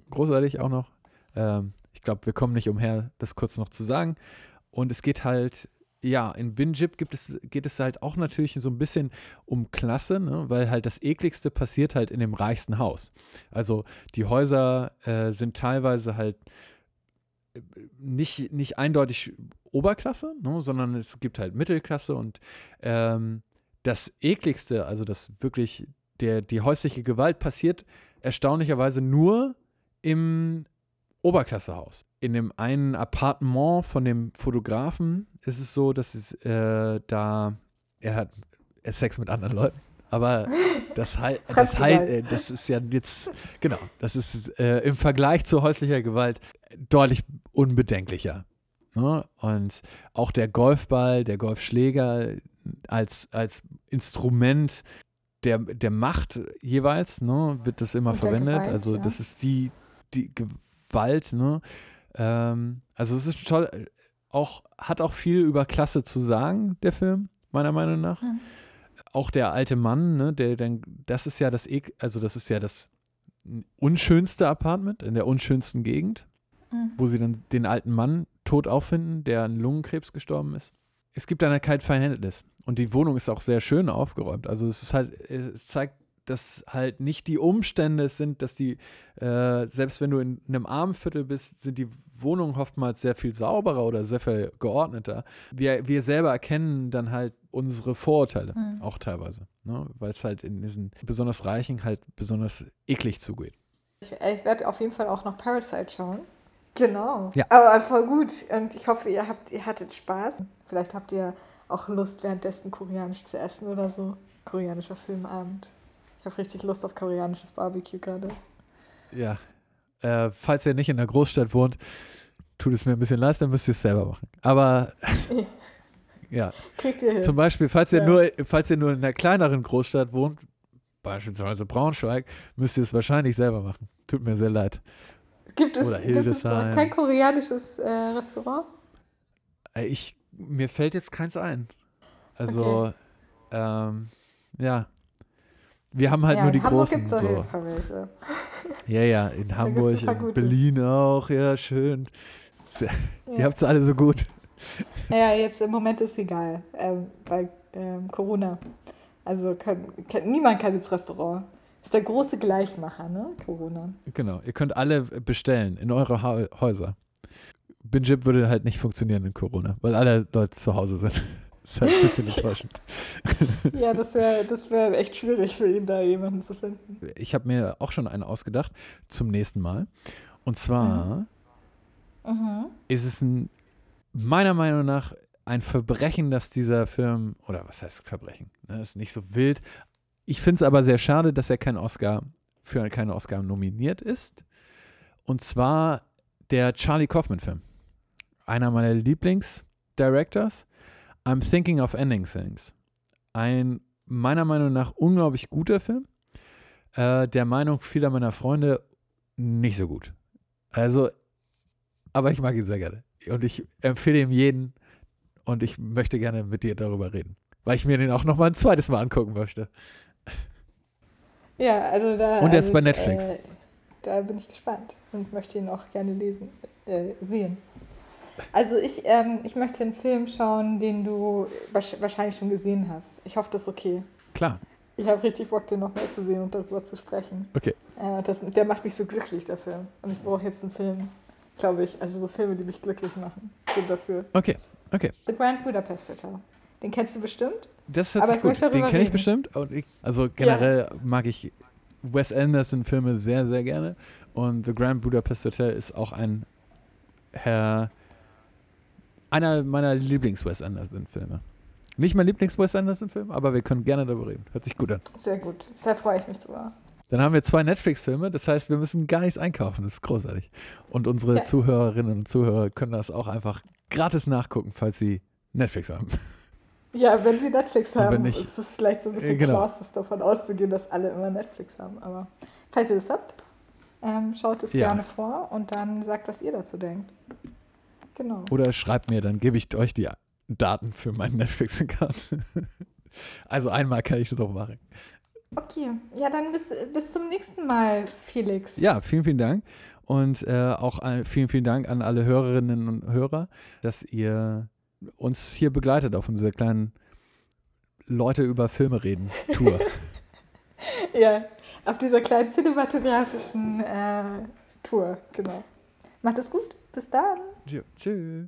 großartig auch noch. Ähm, ich glaube, wir kommen nicht umher, das kurz noch zu sagen. Und es geht halt, ja, in Binjib gibt es, geht es halt auch natürlich so ein bisschen um Klasse, ne? weil halt das ekligste passiert halt in dem reichsten Haus. Also die Häuser äh, sind teilweise halt äh, nicht, nicht eindeutig Oberklasse, ne? sondern es gibt halt Mittelklasse und ähm, das ekligste, also das wirklich, der, die häusliche Gewalt passiert erstaunlicherweise nur im Oberklassehaus. In dem einen Appartement von dem Fotografen ist es so, dass es äh, da, er hat Sex mit anderen Leuten. Aber das, das, äh, das ist ja jetzt, genau, das ist äh, im Vergleich zu häuslicher Gewalt deutlich unbedenklicher. Ne? Und auch der Golfball, der Golfschläger als, als Instrument der, der Macht jeweils, ne, wird das immer Und verwendet. Gewalt, also ja. das ist die, die Gewalt, ne? Ähm, also es ist toll, auch, hat auch viel über Klasse zu sagen, der Film, meiner Meinung nach. Mhm. Auch der alte Mann, ne, der dann, das ist ja das, Ek- also das ist ja das unschönste Apartment in der unschönsten Gegend Mhm. wo sie dann den alten Mann tot auffinden, der an Lungenkrebs gestorben ist. Es gibt dann halt kein Verhältnis. Und die Wohnung ist auch sehr schön aufgeräumt. Also es ist halt, es zeigt dass halt nicht die Umstände sind, dass die, äh, selbst wenn du in einem armen Viertel bist, sind die Wohnungen oftmals sehr viel sauberer oder sehr viel geordneter. Wir, wir selber erkennen dann halt unsere Vorurteile, mhm. auch teilweise, ne? weil es halt in diesen besonders Reichen halt besonders eklig zugeht. Ich, ich werde auf jeden Fall auch noch Parasite schauen. Genau. Ja. Aber voll gut. Und ich hoffe, ihr, habt, ihr hattet Spaß. Vielleicht habt ihr auch Lust, währenddessen koreanisch zu essen oder so. Koreanischer Filmabend. Ich habe richtig Lust auf koreanisches Barbecue gerade. Ja. Äh, falls ihr nicht in der Großstadt wohnt, tut es mir ein bisschen leid, dann müsst ihr es selber machen. Aber ja. Kriegt ihr hin. Zum Beispiel, falls ihr, ja. nur, falls ihr nur in einer kleineren Großstadt wohnt, beispielsweise Braunschweig, müsst ihr es wahrscheinlich selber machen. Tut mir sehr leid. Gibt es, gibt es kein koreanisches äh, Restaurant? Äh, ich, mir fällt jetzt keins ein. Also, okay. ähm, ja. Wir haben halt ja, nur die Hamburg großen. Gibt's so. welche. Ja, ja, in Hamburg, in Berlin auch, ja, schön. Ja. Ihr habt es alle so gut. Ja, jetzt im Moment ist egal, ähm, bei ähm, Corona. Also kann, kann, niemand kann ins Restaurant. Das ist der große Gleichmacher, ne? Corona. Genau, ihr könnt alle bestellen in eure ha Häuser. Binjip würde halt nicht funktionieren in Corona, weil alle Leute zu Hause sind. Das ist halt ein bisschen enttäuschend. ja, das wäre das wär echt schwierig für ihn, da jemanden zu finden. Ich habe mir auch schon einen ausgedacht zum nächsten Mal. Und zwar mhm. Mhm. ist es ein, meiner Meinung nach ein Verbrechen, dass dieser Film, oder was heißt Verbrechen, ne, ist nicht so wild. Ich finde es aber sehr schade, dass er kein Oscar, für keinen Oscar nominiert ist. Und zwar der Charlie Kaufman-Film. Einer meiner Lieblings-Directors. I'm Thinking of Ending Things. Ein meiner Meinung nach unglaublich guter Film. Äh, der Meinung vieler meiner Freunde nicht so gut. Also, aber ich mag ihn sehr gerne. Und ich empfehle ihm jeden und ich möchte gerne mit dir darüber reden. Weil ich mir den auch noch mal ein zweites Mal angucken möchte. Ja, also da. Und er ist also bei Netflix. Äh, da bin ich gespannt und möchte ihn auch gerne lesen, äh, sehen. Also ich, ähm, ich möchte einen Film schauen, den du wahrscheinlich schon gesehen hast. Ich hoffe, das ist okay. Klar. Ich habe richtig Bock, den nochmal zu sehen und darüber zu sprechen. Okay. Äh, das, der macht mich so glücklich, der Film. Und ich brauche jetzt einen Film, glaube ich. Also so Filme, die mich glücklich machen. Bin dafür. Okay, okay. The Grand Budapest Hotel. Den kennst du bestimmt? Das hört sich gut. Den kenne ich bestimmt. Also generell ja. mag ich Wes Anderson-Filme sehr, sehr gerne. Und The Grand Budapest Hotel ist auch ein Herr einer meiner Lieblings-Wes Anderson-Filme. Nicht mein Lieblings-Wes Anderson-Film, aber wir können gerne darüber reden. Hört sich gut an. Sehr gut. Da freue ich mich drüber. Dann haben wir zwei Netflix-Filme, das heißt, wir müssen gar nichts einkaufen. Das ist großartig. Und unsere ja. Zuhörerinnen und Zuhörer können das auch einfach gratis nachgucken, falls sie Netflix haben. Ja, wenn sie Netflix haben, nicht, ist es vielleicht so ein bisschen genau. Klaus, davon auszugehen, dass alle immer Netflix haben. Aber falls ihr das habt, ähm, schaut es ja. gerne vor und dann sagt, was ihr dazu denkt. Genau. Oder schreibt mir, dann gebe ich euch die Daten für meinen Netflix-Account. also einmal kann ich das auch machen. Okay, ja, dann bis, bis zum nächsten Mal, Felix. Ja, vielen, vielen Dank. Und äh, auch vielen, vielen Dank an alle Hörerinnen und Hörer, dass ihr uns hier begleitet auf unserer kleinen Leute über Filme reden Tour. ja, auf dieser kleinen cinematografischen äh, Tour, genau. Macht es gut. Bis dann. Tschüss.